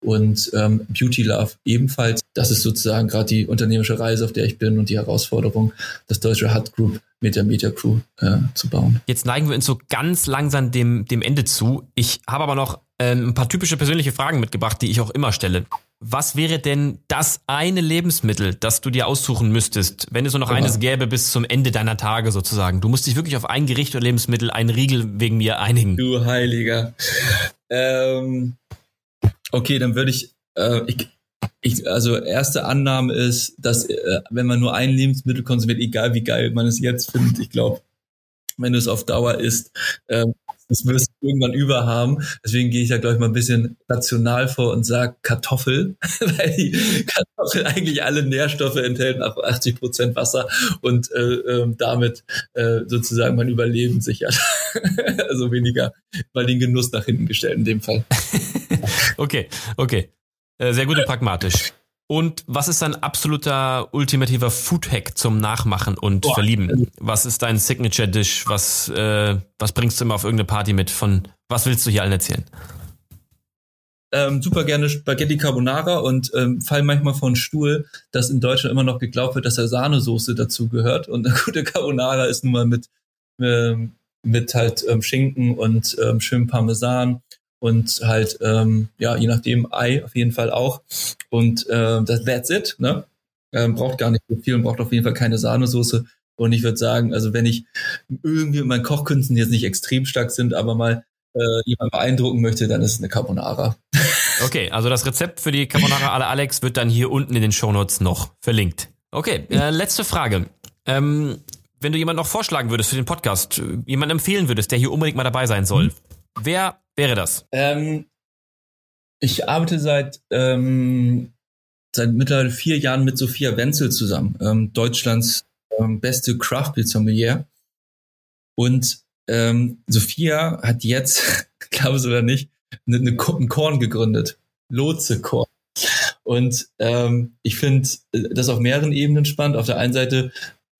und ähm, Beauty Love ebenfalls. Das ist sozusagen gerade die unternehmerische Reise, auf der ich bin und die Herausforderung, das deutsche Hut Group mit der Media Crew äh, zu bauen. Jetzt neigen wir uns so ganz langsam dem, dem Ende zu. Ich habe aber noch ähm, ein paar typische persönliche Fragen mitgebracht, die ich auch immer stelle. Was wäre denn das eine Lebensmittel, das du dir aussuchen müsstest, wenn es nur noch ja. eines gäbe bis zum Ende deiner Tage sozusagen? Du musst dich wirklich auf ein Gericht oder Lebensmittel, einen Riegel wegen mir einigen. Du Heiliger. Ähm, okay, dann würde ich, äh, ich ich, also erste Annahme ist, dass äh, wenn man nur ein Lebensmittel konsumiert, egal wie geil man es jetzt findet, ich glaube, wenn du es auf Dauer isst, ähm, das wirst du irgendwann überhaben. Deswegen gehe ich da, glaube ich, mal ein bisschen rational vor und sage Kartoffel, weil die Kartoffel eigentlich alle Nährstoffe enthält, auch 80 Prozent Wasser und äh, äh, damit äh, sozusagen mein Überleben sichert. also weniger, weil den Genuss nach hinten gestellt in dem Fall. okay, okay. Äh, sehr gut und pragmatisch. Und was ist dein absoluter ultimativer Food-Hack zum Nachmachen und Boah. Verlieben? Was ist dein Signature-Dish? Was, äh, was bringst du immer auf irgendeine Party mit? Von was willst du hier allen erzählen? ähm, super gerne Spaghetti Carbonara und ähm, fall manchmal von Stuhl, dass in Deutschland immer noch geglaubt wird, dass da Sahnesoße dazu gehört. Und eine gute Carbonara ist nun mal mit, ähm, mit halt ähm, Schinken und ähm, schön Parmesan und halt, ähm, ja, je nachdem Ei auf jeden Fall auch. Und das, that's it, ne? Ähm, braucht gar nicht so viel und braucht auf jeden Fall keine Sahnesoße. Und ich würde sagen, also wenn ich irgendwie in meinen Kochkünsten jetzt nicht extrem stark sind, aber mal äh, jemand beeindrucken möchte, dann ist es eine Carbonara. Okay, also das Rezept für die Carbonara alle Alex wird dann hier unten in den Shownotes noch verlinkt. Okay, äh, letzte Frage. Ähm, wenn du jemanden noch vorschlagen würdest für den Podcast, äh, jemanden empfehlen würdest, der hier unbedingt mal dabei sein soll, mhm. Wer wäre das? Ähm, ich arbeite seit ähm, seit mittlerweile vier Jahren mit Sophia Wenzel zusammen, ähm, Deutschlands ähm, beste Craft Beer Sommelier. Und ähm, Sophia hat jetzt, glaube es oder nicht, eine, eine, ein Korn gegründet. Lotse Korn. Und ähm, ich finde das auf mehreren Ebenen spannend. Auf der einen Seite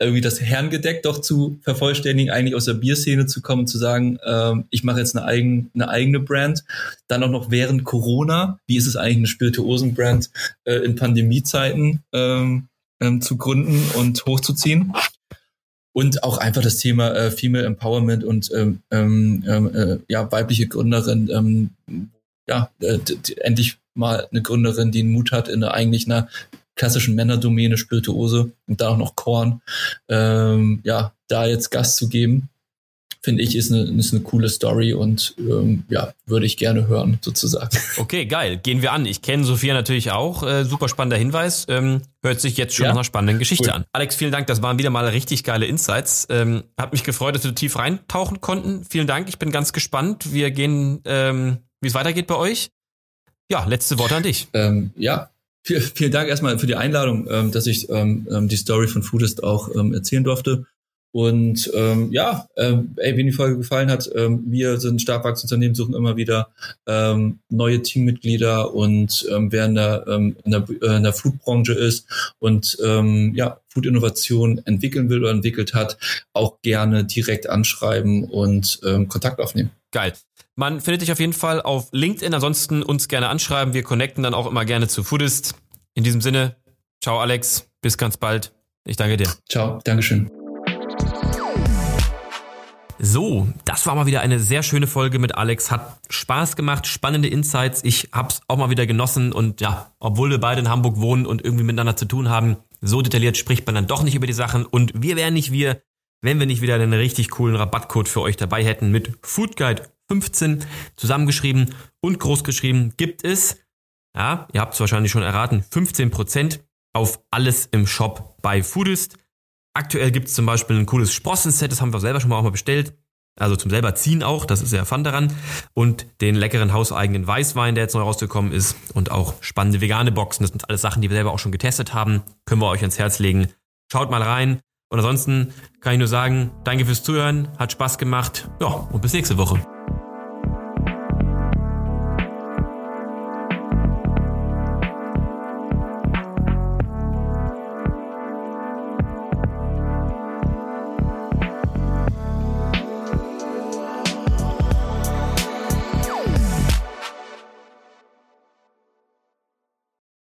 irgendwie das Herrengedeck doch zu vervollständigen, eigentlich aus der Bierszene zu kommen zu sagen, ähm, ich mache jetzt eine, eigen, eine eigene Brand. Dann auch noch während Corona, wie ist es eigentlich, eine Spirituosen-Brand äh, in Pandemiezeiten ähm, ähm, zu gründen und hochzuziehen. Und auch einfach das Thema äh, Female Empowerment und ähm, ähm, äh, ja, weibliche Gründerin, ähm, ja, äh, endlich mal eine Gründerin, die einen Mut hat, in einer, eigentlich einer klassischen Männerdomäne, Spirituose und da auch noch Korn, ähm, ja, da jetzt Gast zu geben, finde ich, ist eine, ist eine coole Story und ähm, ja, würde ich gerne hören, sozusagen. Okay, geil. Gehen wir an. Ich kenne Sophia natürlich auch. Äh, super spannender Hinweis. Ähm, hört sich jetzt schon ja. nach einer spannenden Geschichte cool. an. Alex, vielen Dank. Das waren wieder mal richtig geile Insights. Ähm, hat mich gefreut, dass wir tief reintauchen konnten. Vielen Dank. Ich bin ganz gespannt. Wir gehen, ähm, wie es weitergeht bei euch. Ja, letzte Worte an dich. Ähm, ja, vielen Dank erstmal für die Einladung, ähm, dass ich ähm, ähm, die Story von Foodist auch erzählen durfte. Und ähm, ja, ähm, ey, wenn die Folge gefallen hat, ähm, wir sind Starkwachsunternehmen, suchen immer wieder ähm, neue Teammitglieder und ähm, wer in der, ähm, in der, äh, in der Foodbranche ist und ähm, ja, Food-Innovation entwickeln will oder entwickelt hat, auch gerne direkt anschreiben und ähm, Kontakt aufnehmen. Geil. Man findet dich auf jeden Fall auf LinkedIn. Ansonsten uns gerne anschreiben. Wir connecten dann auch immer gerne zu Foodist. In diesem Sinne, ciao Alex, bis ganz bald. Ich danke dir. Ciao, Dankeschön. So, das war mal wieder eine sehr schöne Folge mit Alex. Hat Spaß gemacht, spannende Insights. Ich hab's auch mal wieder genossen und ja, obwohl wir beide in Hamburg wohnen und irgendwie miteinander zu tun haben, so detailliert spricht man dann doch nicht über die Sachen und wir wären nicht wir, wenn wir nicht wieder einen richtig coolen Rabattcode für euch dabei hätten mit Foodguide 15 zusammengeschrieben und großgeschrieben gibt es, ja, ihr habt es wahrscheinlich schon erraten, 15% auf alles im Shop bei Foodist. Aktuell gibt es zum Beispiel ein cooles Sprossenset, das haben wir selber schon mal auch mal bestellt. Also zum selber ziehen auch, das ist ja Fun daran. Und den leckeren hauseigenen Weißwein, der jetzt neu rausgekommen ist. Und auch spannende vegane Boxen. Das sind alles Sachen, die wir selber auch schon getestet haben. Können wir euch ans Herz legen. Schaut mal rein. Und ansonsten kann ich nur sagen, danke fürs Zuhören, hat Spaß gemacht. Ja, und bis nächste Woche.